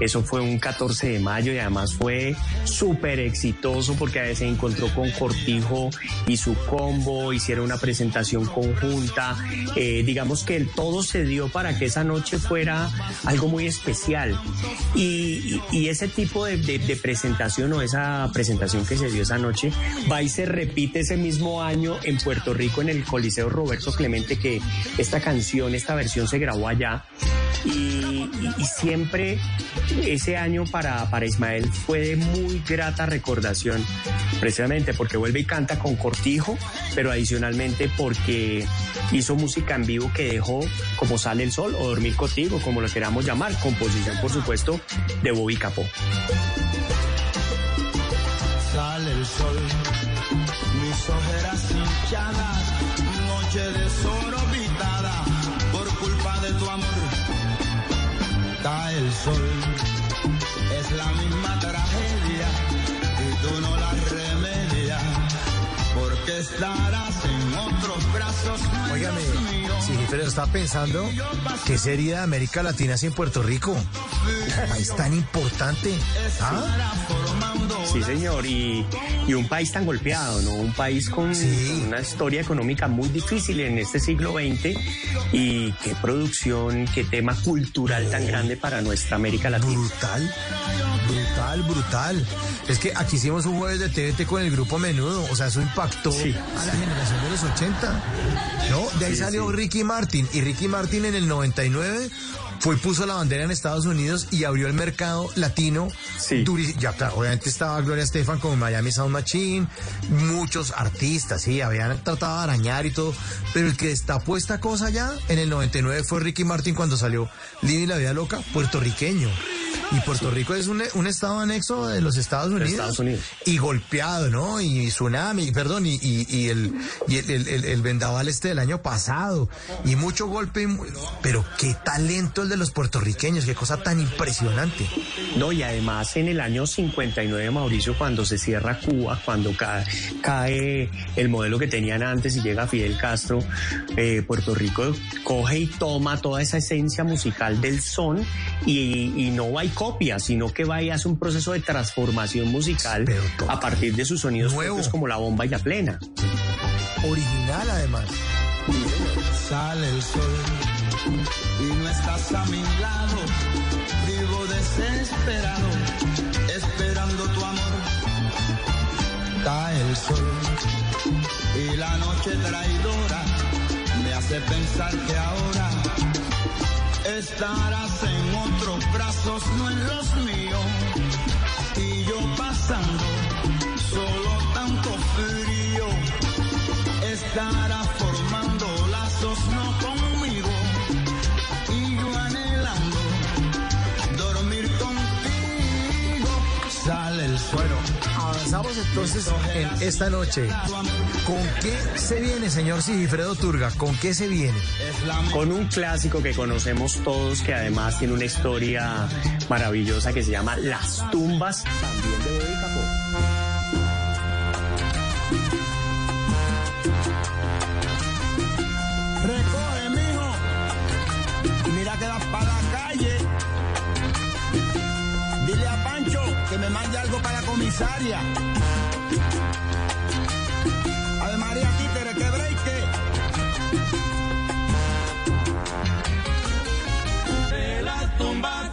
Eso fue un 14 de mayo y además fue súper exitoso porque se encontró con Cortijo y su combo, hicieron una presentación conjunta. Eh, digamos que todo se dio para que esa noche fuera algo muy especial. Y, y- y ese tipo de, de- de presentación o esa presentación que se dio esa noche va y se repite ese mismo año en Puerto Rico en el Coliseo Roberto Clemente que esta canción, esta versión se grabó allá. Y, siempre ese año para, para Ismael fue de muy grata recordación, precisamente porque vuelve y canta con Cortijo, pero adicionalmente porque hizo música en vivo que dejó como sale el sol o dormir contigo, como lo queramos llamar, composición por supuesto de Bobby Capó.
Sale el sol, mis ojeras hinchadas, noche desorbitada El sol, es la misma tragedia y tú no la remedias, porque estarás
Óigame, si pero estaba pensando que sería de América Latina sin Puerto Rico. Es tan importante. ¿Ah?
Sí, señor, y, y un país tan golpeado, ¿no? Un país con, con una historia económica muy difícil en este siglo XX y qué producción, qué tema cultural tan grande para nuestra América Latina.
Brutal, brutal, brutal. Es que aquí hicimos un jueves de TVT con el grupo Menudo, o sea, eso impactó a la generación de los 80. ¿No? De ahí
Sí,
salió
sí.
Ricky Martin, y Ricky Martin en el 99 fue puso la bandera en Estados Unidos y abrió el mercado latino. duri- Ya, claro, obviamente estaba Gloria Estefan con Miami Sound Machine, muchos artistas, sí, habían tratado de arañar y todo, pero el que destapó esta cosa ya en el 99 fue Ricky Martin cuando salió Living la Vida Loca, puertorriqueño. Y Puerto Rico es un, un estado anexo de los Estados Unidos.
Estados Unidos.
Y golpeado, ¿no? Y tsunami, perdón, y, y- y el, y el, el- el- el vendaval este del año pasado. Y mucho golpe, pero qué talento el de los puertorriqueños, qué cosa tan impresionante.
No, y además en el año 59, Mauricio, cuando se cierra Cuba, cuando ca- cae el modelo que tenían antes y llega Fidel Castro, eh, Puerto Rico coge y toma toda esa esencia musical del son y, y no va y copia, sino que va y hace un proceso de transformación musical a partir de sus sonidos propios como la bomba y la plena.
Original además.
Sale el sol y no estás a mi lado, vivo desesperado, esperando tu amor. Cae el sol y la noche traidora me hace pensar que ahora estarás en otros brazos, no en los míos, y yo pasando solo tanto frío. Estará formando lazos no conmigo suelo
Avanzamos entonces en esta noche. ¿Con qué se viene, señor Sigifredo Turga? ¿Con qué se viene?
Con un clásico que conocemos todos, que además tiene una historia maravillosa que se llama Las tumbas, también de
para la comisaria. Ave María Títere que breque.
De las tumbas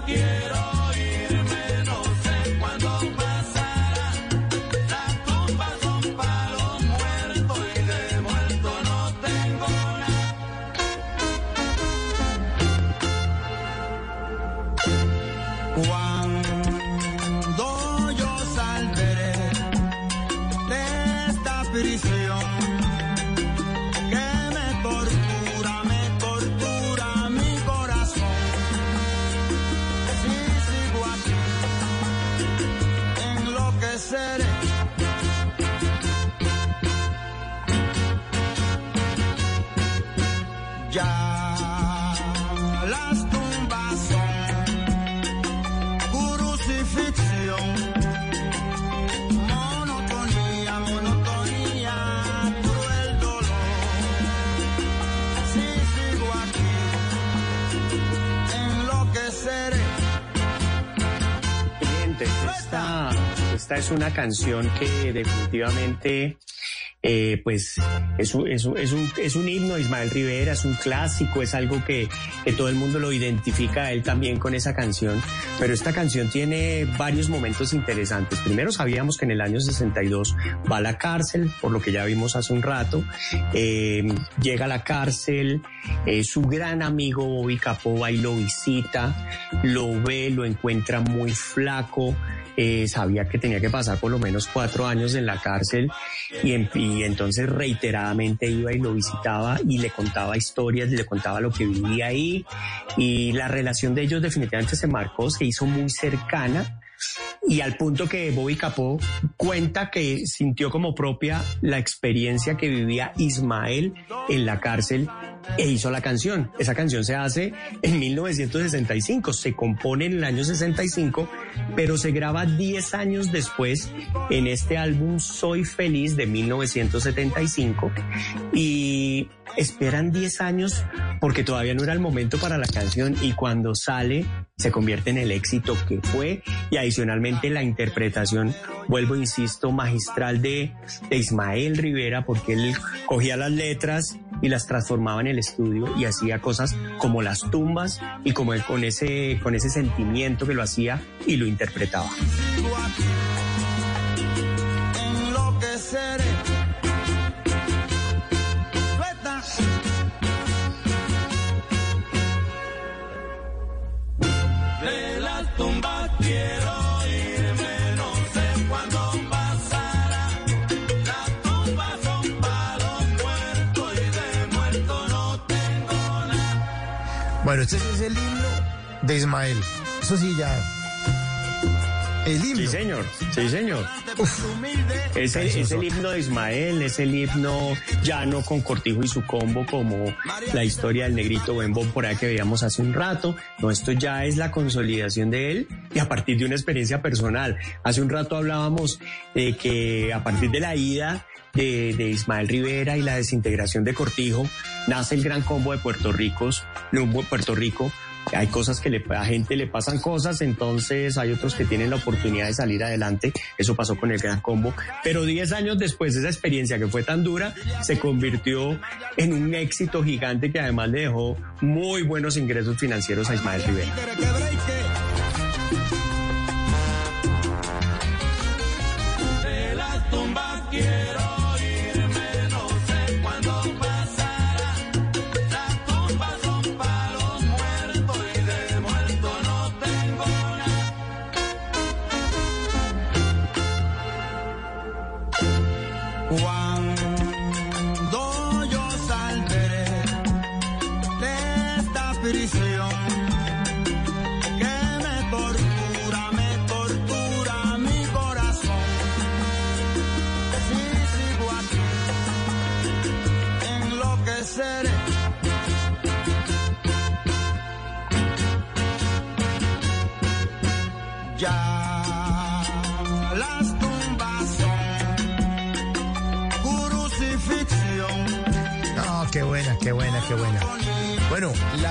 esta
es una canción que definitivamente eh, pues es un, himno Ismael Rivera, es un clásico, es algo que, todo el mundo lo identifica a él también con esa canción. Pero esta canción tiene varios momentos interesantes. Primero sabíamos que en el año 62 va a la cárcel, por lo que ya vimos hace un rato. Eh, llega a la cárcel, eh, su gran amigo Bobby Capó va y lo visita, lo ve, lo encuentra muy flaco. Sabía que tenía que pasar por lo menos cuatro años en la cárcel y, en- y entonces reiteradamente iba y lo visitaba y le contaba historias, le contaba lo que vivía ahí. Y la relación de ellos definitivamente se marcó, se hizo muy cercana. Y al punto que Bobby Capó cuenta que sintió como propia la experiencia que vivía Ismael en la cárcel e hizo la canción. Esa canción se hace en 1965, se compone en el año 65, pero se graba 10 años después en este álbum Soy Feliz de 1975 y esperan 10 años porque todavía no era el momento para la canción y cuando sale se convierte en el éxito que fue y adicionalmente la interpretación, vuelvo, insisto, magistral de, de Ismael Rivera porque él cogía las letras y las transformaba en el estudio y hacía cosas como las tumbas y como con ese, con ese sentimiento que lo hacía y lo interpretaba.
Bueno, este es el himno de Ismael. Eso sí, ya. El himno.
Sí, señor. Sí, señor. Es el, es el himno de Ismael, es el himno llano con Cortijo y su combo, como la historia del negrito Bembón por ahí que veíamos hace un rato. No, esto ya es la consolidación de él y a partir de una experiencia personal. Hace un rato hablábamos de que a partir de la ida de, Ismael Rivera y la desintegración de Cortijo, nace el gran combo de Puerto Ricos, no, Puerto Rico, hay cosas que le, a gente le pasan cosas, entonces hay otros que tienen la oportunidad de salir adelante. Eso pasó con el Gran Combo. Pero 10 años después, esa experiencia que fue tan dura se convirtió en un éxito gigante que además le dejó muy buenos ingresos financieros a Ismael Rivera.
Quiero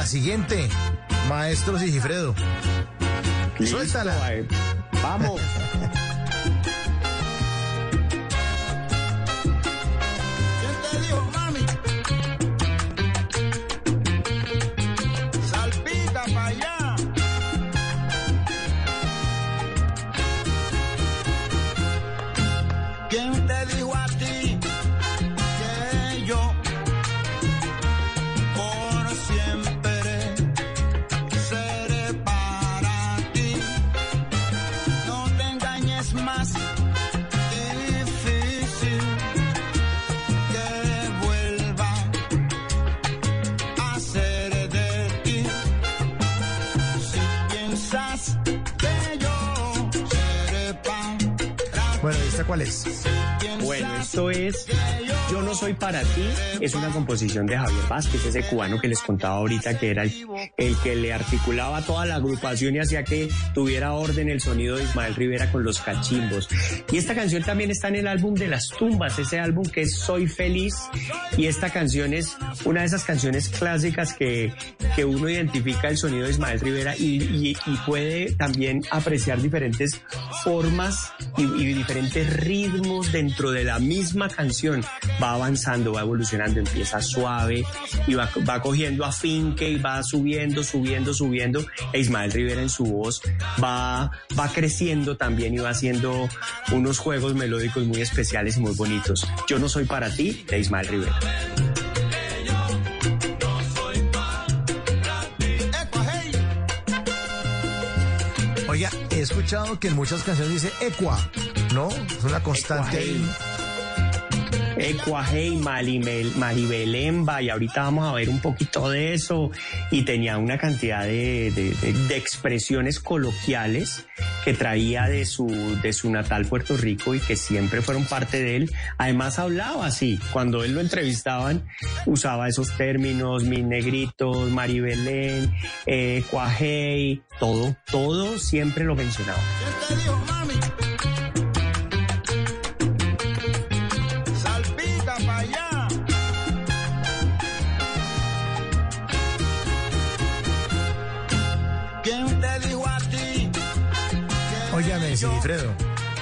la siguiente, maestro Sigifredo. Suéltala.
Vamos. (laughs)
Bueno, ¿esta cuál es?
Bueno, esto es Yo no soy para ti. Es una composición de Javier Vázquez, ese cubano que les contaba ahorita que era el, que le articulaba toda la agrupación y hacía que tuviera orden el sonido de Ismael Rivera con los cachimbos. Y esta canción también está en el álbum de las tumbas, ese álbum que es Soy Feliz. Y esta canción es una de esas canciones clásicas que, que uno identifica el sonido de Ismael Rivera y puede también apreciar diferentes formas y, y diferentes ritmos dentro de la misma canción. Va avanzando, va evolucionando, empieza suave y va, va cogiendo afinque y va subiendo, subiendo, subiendo. E Ismael Rivera en su voz va, va creciendo también y va haciendo unos juegos melódicos muy especiales y muy bonitos. Yo no soy para ti, de Ismael Rivera.
He escuchado que en muchas canciones dice Equa, ¿no? Es una constante.
Ecuajei, Maribel, Maribelemba, y ahorita vamos a ver un poquito de eso. Y tenía una cantidad de, expresiones coloquiales que traía de su, de su natal Puerto Rico y que siempre fueron parte de él. Además hablaba así, cuando él lo entrevistaban, usaba esos términos, mis negritos, Maribelén, eh, Cuajei, todo, todo siempre lo mencionaba.
Salpica
Sigifredo.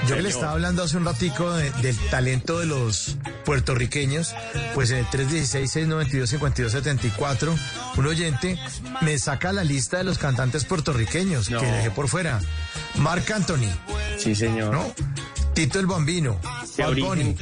Yo que le estaba hablando hace un ratico de- del talento de los puertorriqueños, pues en el 316-692-5274, un oyente me saca la lista de los cantantes puertorriqueños que dejé por fuera. Marc Anthony.
Sí, señor.
¿No? Tito el Bambino.
Origen,
Bunny.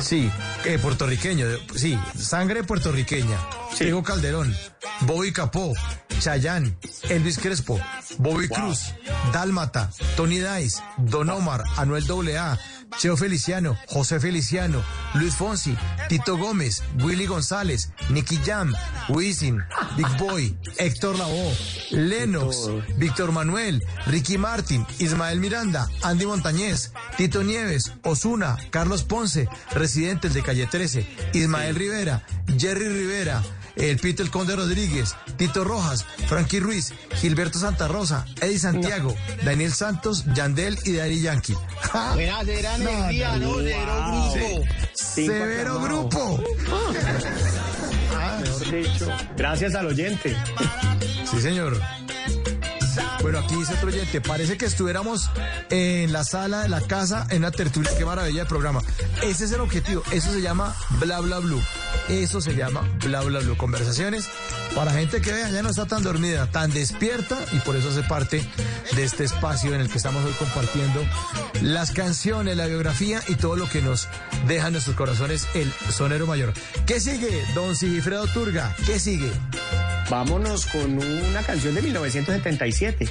Sí, eh, puertorriqueño, sí, sangre puertorriqueña. Diego Calderón, Bobby Capó, Chayán, Elvis Crespo, Bobby Cruz, Dálmata, Tony Dice, Don Omar, Anuel AA, Cheo Feliciano, José Feliciano, Luis Fonsi, Tito Gómez, Willy González, Nicky Jam, Wisin, Big Boy, Héctor Lavoe, Lennox, Víctor Manuel, Ricky Martin, Ismael Miranda, Andy Montañez, Tito Nieves, Osuna, Carlos Ponce, residentes de Calle 13, Ismael Rivera, Jerry Rivera, el Pito el Conde Rodríguez, Tito Rojas, Frankie Ruiz, Gilberto Santa Rosa, Eddie Santiago, Daniel Santos, Yandel y Daddy Yankee. ¡Ja!
Buena, era energía, ¿no? Severo grupo.
Severo grupo.
Mejor dicho, gracias al oyente.
Sí, señor. Bueno, aquí dice otro oyente, parece que estuviéramos en la sala de la casa en una tertulia, qué maravilla de programa. Ese es el objetivo, eso se llama bla bla blue. Eso se llama bla bla blue. Conversaciones para gente que vea, ya no está tan dormida, tan despierta y por eso hace parte de este espacio en el que estamos hoy compartiendo las canciones, la biografía y todo lo que nos deja en nuestros corazones el sonero mayor. ¿Qué sigue, don Sigifredo Turga? ¿Qué sigue?
Vámonos con una canción de 1977.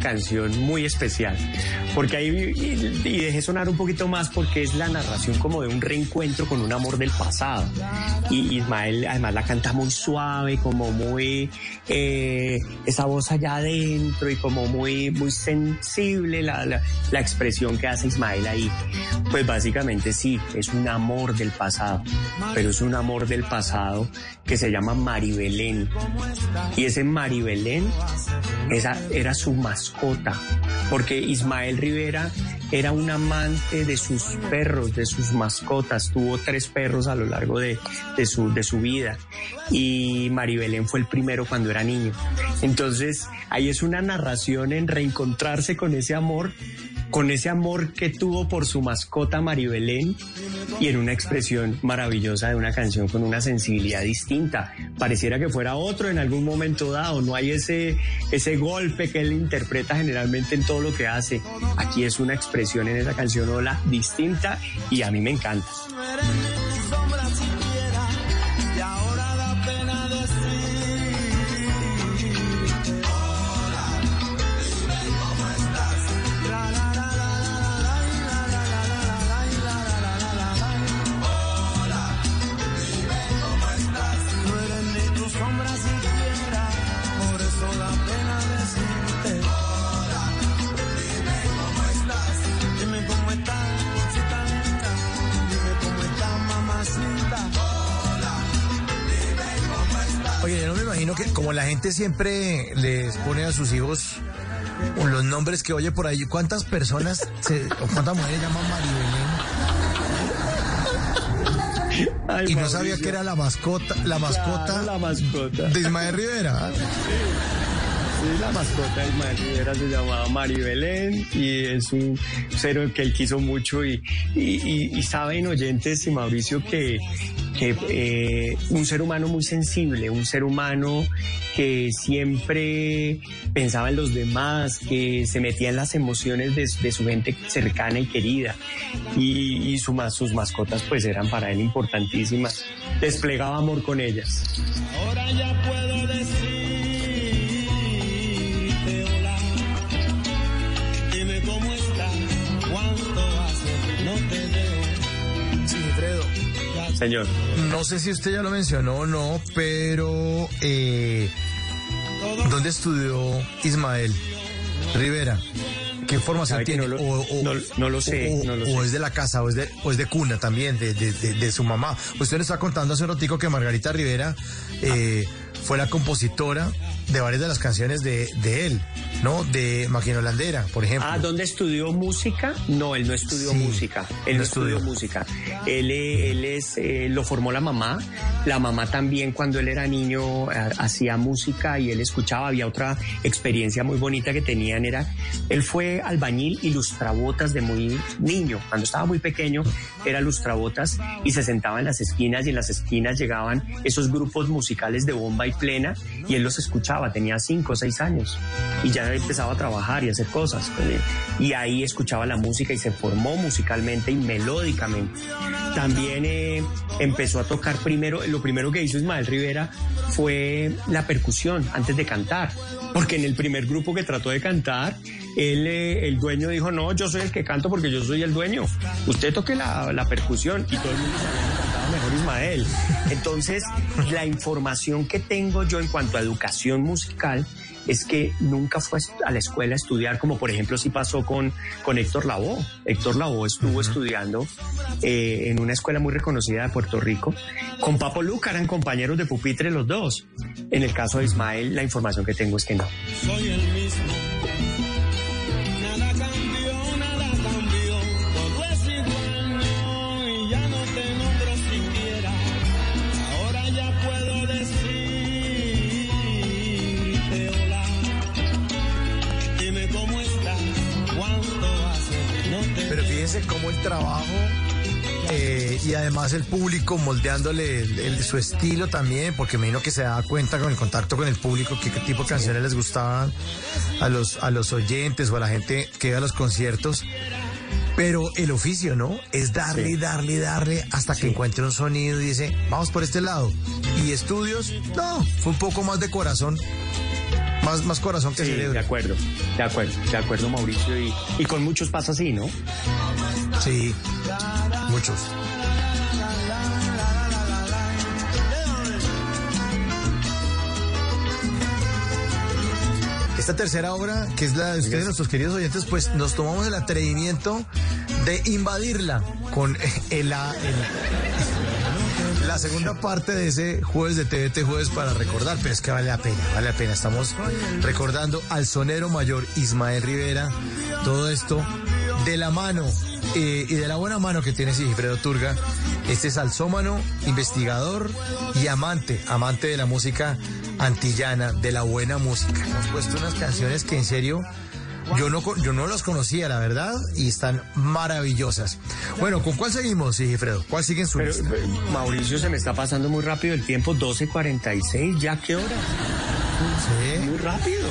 canción, muy especial, Porque ahí, y dejé sonar un poquito más porque es la narración como de un reencuentro con un amor del pasado. Y Ismael además la canta muy suave, como muy, eh, esa voz allá adentro y como muy, muy sensible la, la, expresión que hace Ismael ahí. Pues básicamente sí, es un amor del pasado, pero es un amor del pasado que se llama Maribelén. Y ese Maribelén esa era su mascota, porque Ismael Rivera era un amante de sus perros, de sus mascotas. Tuvo tres perros a lo largo de, de su, de su vida y Maribelén fue el primero cuando era niño. Entonces, ahí es una narración en reencontrarse con ese amor con ese amor que tuvo por su mascota Maribelén y en una expresión maravillosa de una canción con una sensibilidad distinta. Pareciera que fuera otro en algún momento dado, no hay ese, ese golpe que él interpreta generalmente en todo lo que hace. Aquí es una expresión en esa canción Hola distinta y a mí me encanta.
Imagino que como la gente siempre les pone a sus hijos los nombres que oye por ahí, ¿cuántas personas se- o cuántas mujeres llaman Maribelén? y no sabía que era la mascota, la mascota,
Claro, la mascota.
de Ismael Rivera.
Sí, la mascota de Ismael Rivera se llamaba Maribelén y es un cero que él quiso mucho y, y, y- saben oyentes y Mauricio que, que eh, un ser humano muy sensible, un ser humano que siempre pensaba en los demás, que se metía en las emociones de, su gente cercana y querida y, sus mascotas pues eran para él importantísimas, desplegaba amor con ellas.
Ahora ya puedo
Señor.
No sé si usted ya lo mencionó o no, pero eh, ¿dónde estudió Ismael Rivera? ¿Qué formación tiene?
no lo-
o, o-
no- no lo sé,
o-
no lo
o
sé.
es de la casa, o es de, o es de cuna también, de, de- de- de su mamá. Usted nos está contando hace un ratico que Margarita Rivera eh, fue la compositora de varias de las canciones de, de él, ¿no? De Máquina Holandera, por ejemplo.
Ah, ¿dónde estudió música? No, él no estudió
Sí,
música. Él
no
estudió,
estudió.
música. Él, eh, él es, eh, lo formó la mamá. La mamá también cuando él era niño hacía música y él escuchaba. Había otra experiencia muy bonita que tenían era, él fue albañil y lustrabotas de muy niño. Cuando estaba muy pequeño era lustrabotas y se sentaba en las esquinas y en las esquinas llegaban esos grupos musicales de bomba y plena y él los escuchaba. Tenía cinco o seis años y ya empezaba a trabajar y hacer cosas. eh, Y ahí escuchaba la música y se formó musicalmente y melódicamente. También eh, empezó a tocar primero, lo primero que hizo Ismael Rivera fue la percusión antes de cantar. Porque en el primer grupo que trató de cantar, él, eh, el dueño dijo, no, yo soy el que canto porque yo soy el dueño. Usted toque la, la percusión y todo el mundo sabía que mejor Ismael. Entonces, la información que tengo yo en cuanto a educación musical es que nunca fue a la escuela a estudiar, como por ejemplo sí pasó con, con Héctor Lavoe. Héctor Lavoe estuvo estudiando eh, en una escuela muy reconocida de Puerto Rico. Con Papo Luca eran compañeros de pupitre los dos. En el caso de Ismael, la información que tengo es que no.
Soy el mismo. Cómo
el trabajo eh, y además el público moldeándole el- el- su estilo también, porque me imagino que se da cuenta con el contacto con el público que qué tipo de canciones les gustaban a los, a los oyentes o a la gente que iba a los conciertos. Pero el oficio, ¿no? Es darle,
Sí.
darle, darle hasta que encuentre un sonido y dice, vamos por este lado. Y estudios, no, fue un poco más de corazón Más, más corazón que
Sí,
cerebro.
de acuerdo, de acuerdo, de acuerdo, Mauricio. Y, y con muchos pasa así, ¿no?
Sí, muchos. Esta tercera obra, que es la de ustedes, nuestros queridos oyentes, pues nos tomamos el atrevimiento de invadirla con el, la, el- la segunda parte de ese jueves de TVT Jueves para recordar, pero es que vale la pena, vale la pena. Estamos recordando al sonero mayor Ismael Rivera, todo esto de la mano eh, y de la buena mano que tiene Sigifredo Turga, este salsómano, investigador y amante, amante de la música antillana, de la buena música. Hemos puesto unas canciones que en serio yo no, yo no las conocía, la verdad, y están maravillosas. Bueno, ¿con cuál seguimos, Sigifredo? ¿Cuál sigue en su
Pero,
lista?
eh, Mauricio, se me está pasando muy rápido el tiempo, 12.46, ¿ya qué hora?
Sí.
Muy rápido.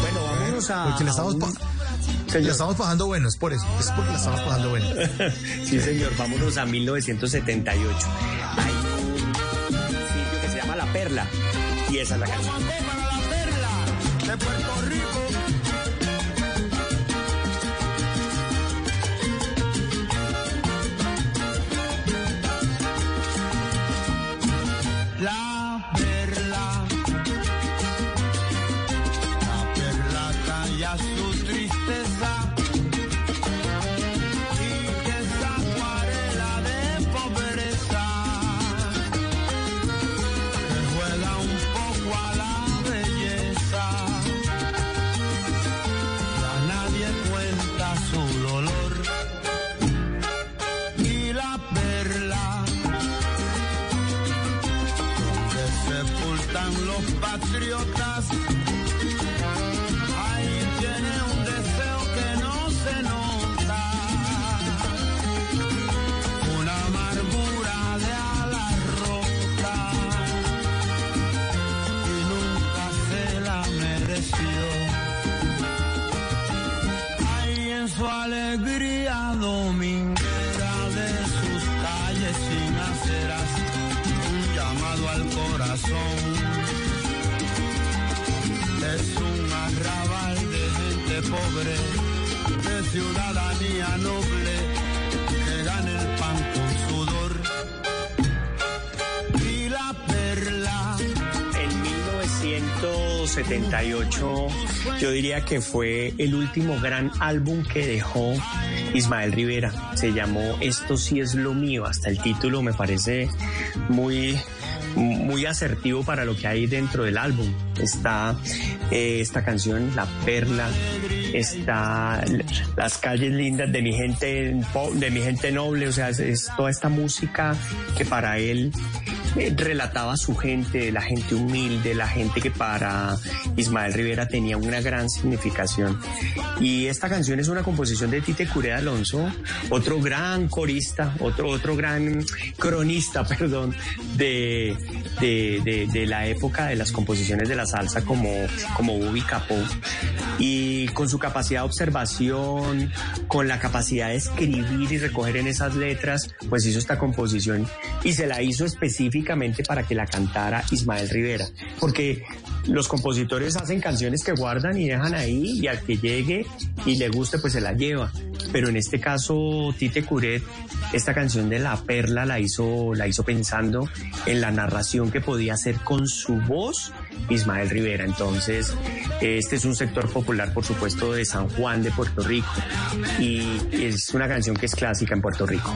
Bueno, vámonos a...
Porque le estamos,
un-
pa- le estamos pasando bueno, es por eso, es porque le estamos pasando bueno. (laughs)
sí, señor, vámonos a 1978. Hay un sitio que se llama La Perla y esa es la canción.
de Puerto Rico.
1978 yo diría que fue el último gran álbum que dejó Ismael Rivera. Se llamó Esto sí es lo mío. Hasta el título me parece muy muy asertivo para lo que hay dentro del álbum. Está eh, esta canción, La Perla, está Las calles lindas de mi gente, de mi gente noble, o sea, es, toda esta música que para él relataba su gente, la gente humilde, la gente que para Ismael Rivera tenía una gran significación. Y esta canción es una composición de Tite Curé Alonso, otro gran corista, otro, otro gran cronista, (laughs) perdón, de, de, de- de la época de las composiciones de la salsa como, como Bobby Capó. Y con su capacidad de observación, con la capacidad de escribir y recoger en esas letras, pues hizo esta composición y se la hizo para que la cantara Ismael Rivera. Porque los compositores hacen canciones que guardan y dejan ahí y al que llegue y le guste pues se la lleva. Pero en este caso Tite Curet esta canción de La Perla la hizo la hizo pensando en la narración que podía hacer con su voz Ismael Rivera. Entonces, este es un sector popular, por supuesto, de San Juan de Puerto Rico y es una canción que es clásica en Puerto Rico.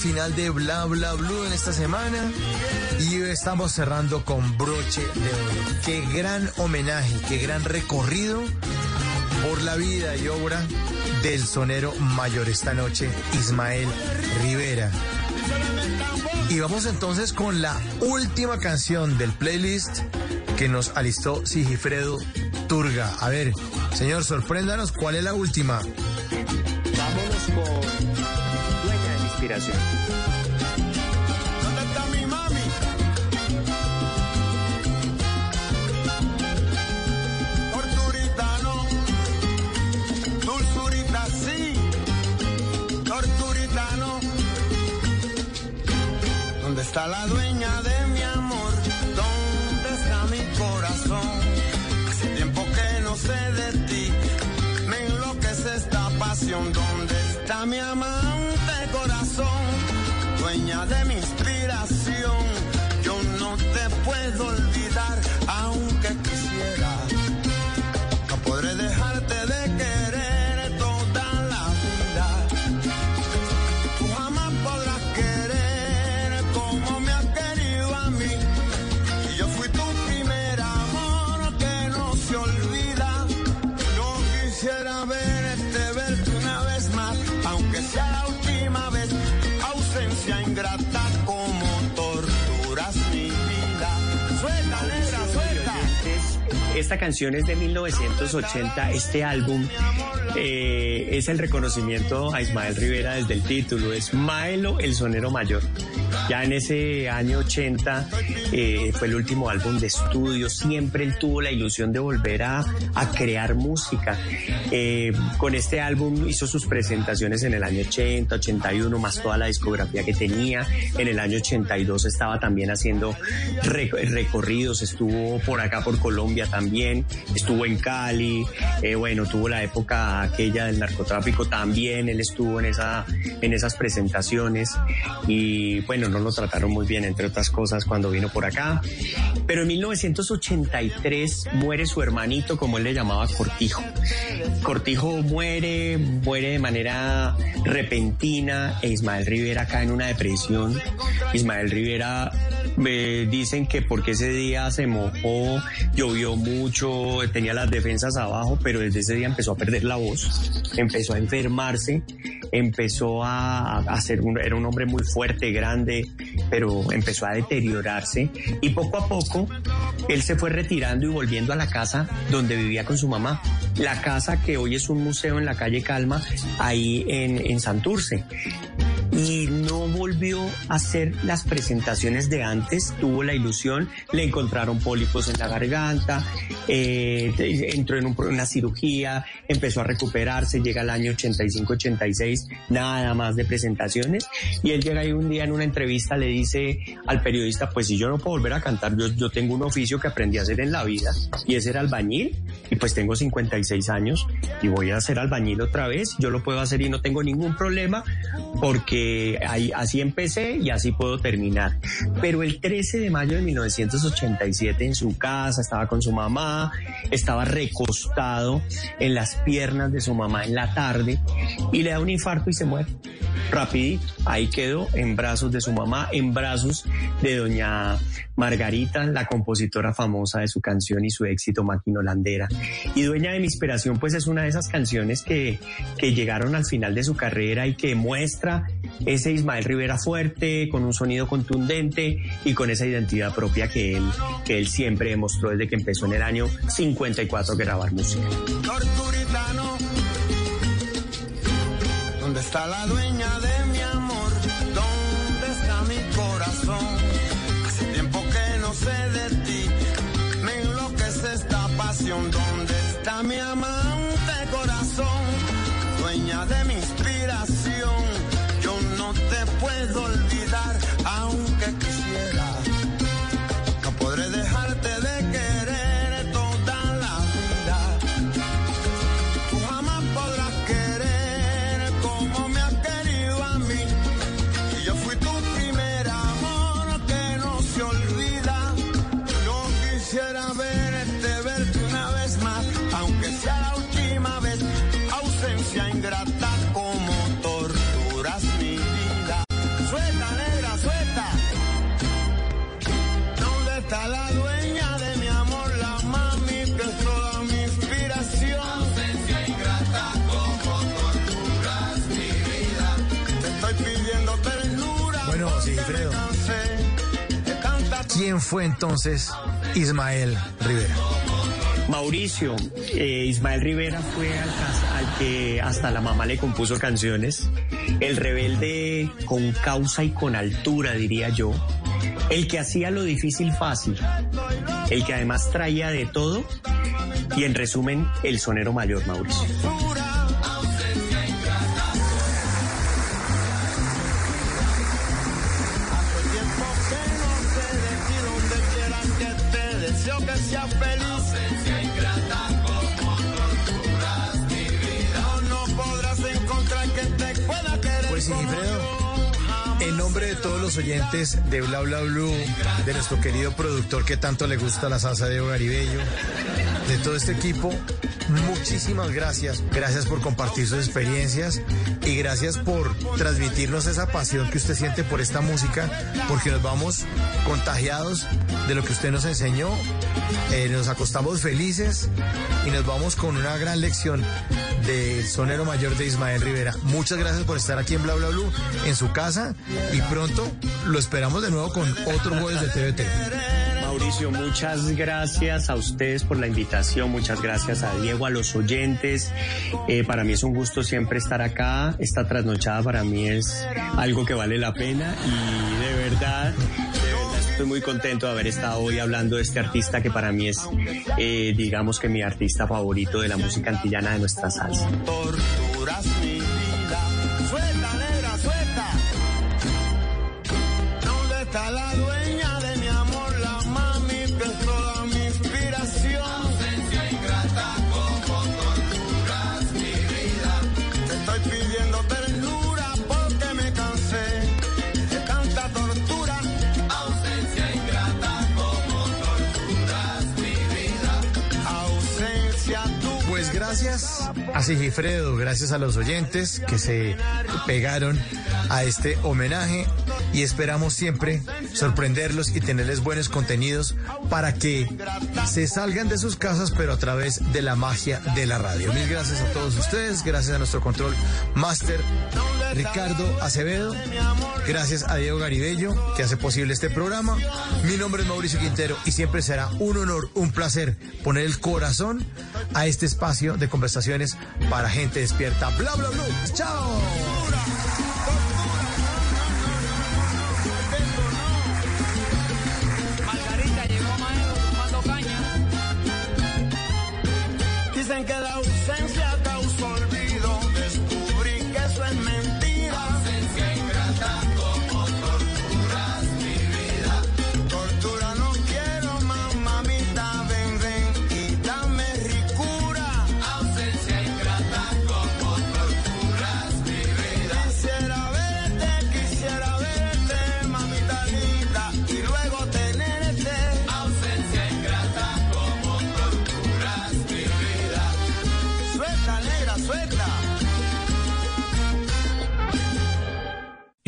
Final de Bla Bla Blue en esta semana y estamos cerrando con broche de oro. Qué gran homenaje, qué gran recorrido por la vida y obra del sonero mayor esta noche, Ismael Rivera. Y vamos entonces con la última canción del playlist que nos alistó Sigifredo Turga. A ver, señor, sorpréndanos, ¿cuál es la última?
¿Dónde está mi mami? Torturita no, sí, torturita no. ¿Dónde está la dueña de mi inspiración, yo no te puedo olvidar,
Esta canción es de 1980. Este álbum eh, es el reconocimiento a Ismael Rivera desde el título. Es Maelo, el sonero mayor. Ya en ese año 80 eh, fue el último álbum de estudio. Siempre él tuvo la ilusión de volver a, a crear música. Eh, con este álbum hizo sus presentaciones en el año 80, 81, más toda la discografía que tenía. En el año 82 estaba también haciendo rec- recorridos. Estuvo por acá, por Colombia también. Estuvo en Cali. Eh, bueno, tuvo la época aquella del narcotráfico también. Él estuvo en, esa, en esas presentaciones. Y bueno, no lo trataron muy bien, entre otras cosas, cuando vino por acá. Pero en 1983 muere su hermanito, como él le llamaba Cortijo. Cortijo muere, muere de manera repentina e Ismael Rivera cae en una depresión. Ismael Rivera me dicen que porque ese día se mojó, llovió mucho, tenía las defensas abajo, pero desde ese día empezó a perder la voz, empezó a enfermarse, empezó a, ser un, era un hombre muy fuerte, grande, pero empezó a deteriorarse y poco a poco él se fue retirando y volviendo a la casa donde vivía con su mamá. La casa que hoy es un museo en la calle Calma, ahí en, en Santurce volvió a hacer las presentaciones de antes, tuvo la ilusión, le encontraron pólipos en la garganta, eh, entró en un- una cirugía, empezó a recuperarse, llega al año 85-86, nada más de presentaciones, y él llega ahí un día en una entrevista, le dice al periodista, pues si yo no puedo volver a cantar, yo, yo tengo un oficio que aprendí a hacer en la vida, y es ser albañil, y pues tengo 56 años, y voy a ser albañil otra vez, yo lo puedo hacer y no tengo ningún problema, porque ahí, así empecé y así puedo terminar. Pero el 13 de mayo de 1987 en su casa, estaba con su mamá, estaba recostado en las piernas de su mamá en la tarde y le da un infarto y se muere. Rapidito, ahí quedó en brazos de su mamá, en brazos de doña Margarita, la compositora famosa de su canción y su éxito Máquina Holandera. Y Dueña de mi inspiración, pues es una de esas canciones que, que llegaron al final de su carrera y que muestra ese Ismael Rivera fuerte, con un sonido contundente y con esa identidad propia que él, que él siempre demostró desde que empezó en el año 54 a grabar música.
¿dónde está la dueña de mi amor? ¿Dónde está mi corazón? Hace tiempo que no sé de ti, me enloquece esta pasión. ¿Dónde está mi amante corazón? Dueña de mi puedo
¿Quién fue entonces Ismael Rivera?
Mauricio, eh, Ismael Rivera fue al, al que hasta la mamá le compuso canciones. El rebelde con causa y con altura, diría yo. El que hacía lo difícil fácil. El que además traía de todo. Y en resumen, el sonero mayor, Mauricio.
Nombre de todos los oyentes de Bla Bla Blue, de nuestro querido productor que tanto le gusta la salsa de Garibello, de todo este equipo, muchísimas gracias. Gracias por compartir sus experiencias y gracias por transmitirnos esa pasión que usted siente por esta música, porque nos vamos contagiados de lo que usted nos enseñó, eh, nos acostamos felices y nos vamos con una gran lección del sonero mayor de Ismael Rivera. Muchas gracias por estar aquí en Bla Bla Blue, en su casa, y pronto lo esperamos de nuevo con otro jueves de TVT.
Mauricio, muchas gracias a ustedes por la invitación, muchas gracias a Diego, a los oyentes. Eh, para mí es un gusto siempre estar acá. Esta trasnochada para mí es algo que vale la pena y de verdad, de verdad estoy muy contento de haber estado hoy hablando de este artista que para mí es, eh, digamos que mi artista favorito de la música antillana de nuestra salsa.
A Sigifredo, gracias a los oyentes que se pegaron a este homenaje y esperamos siempre sorprenderlos y tenerles buenos contenidos para que se salgan de sus casas pero a través de la magia de la radio. Mil gracias a todos ustedes, gracias a nuestro control máster Ricardo Acevedo, gracias a Diego Garibello que hace posible este programa. Mi nombre es Mauricio Quintero y siempre será un honor, un placer poner el corazón a este espacio de conversaciones para gente despierta. Bla bla bla. Chao.
Dicen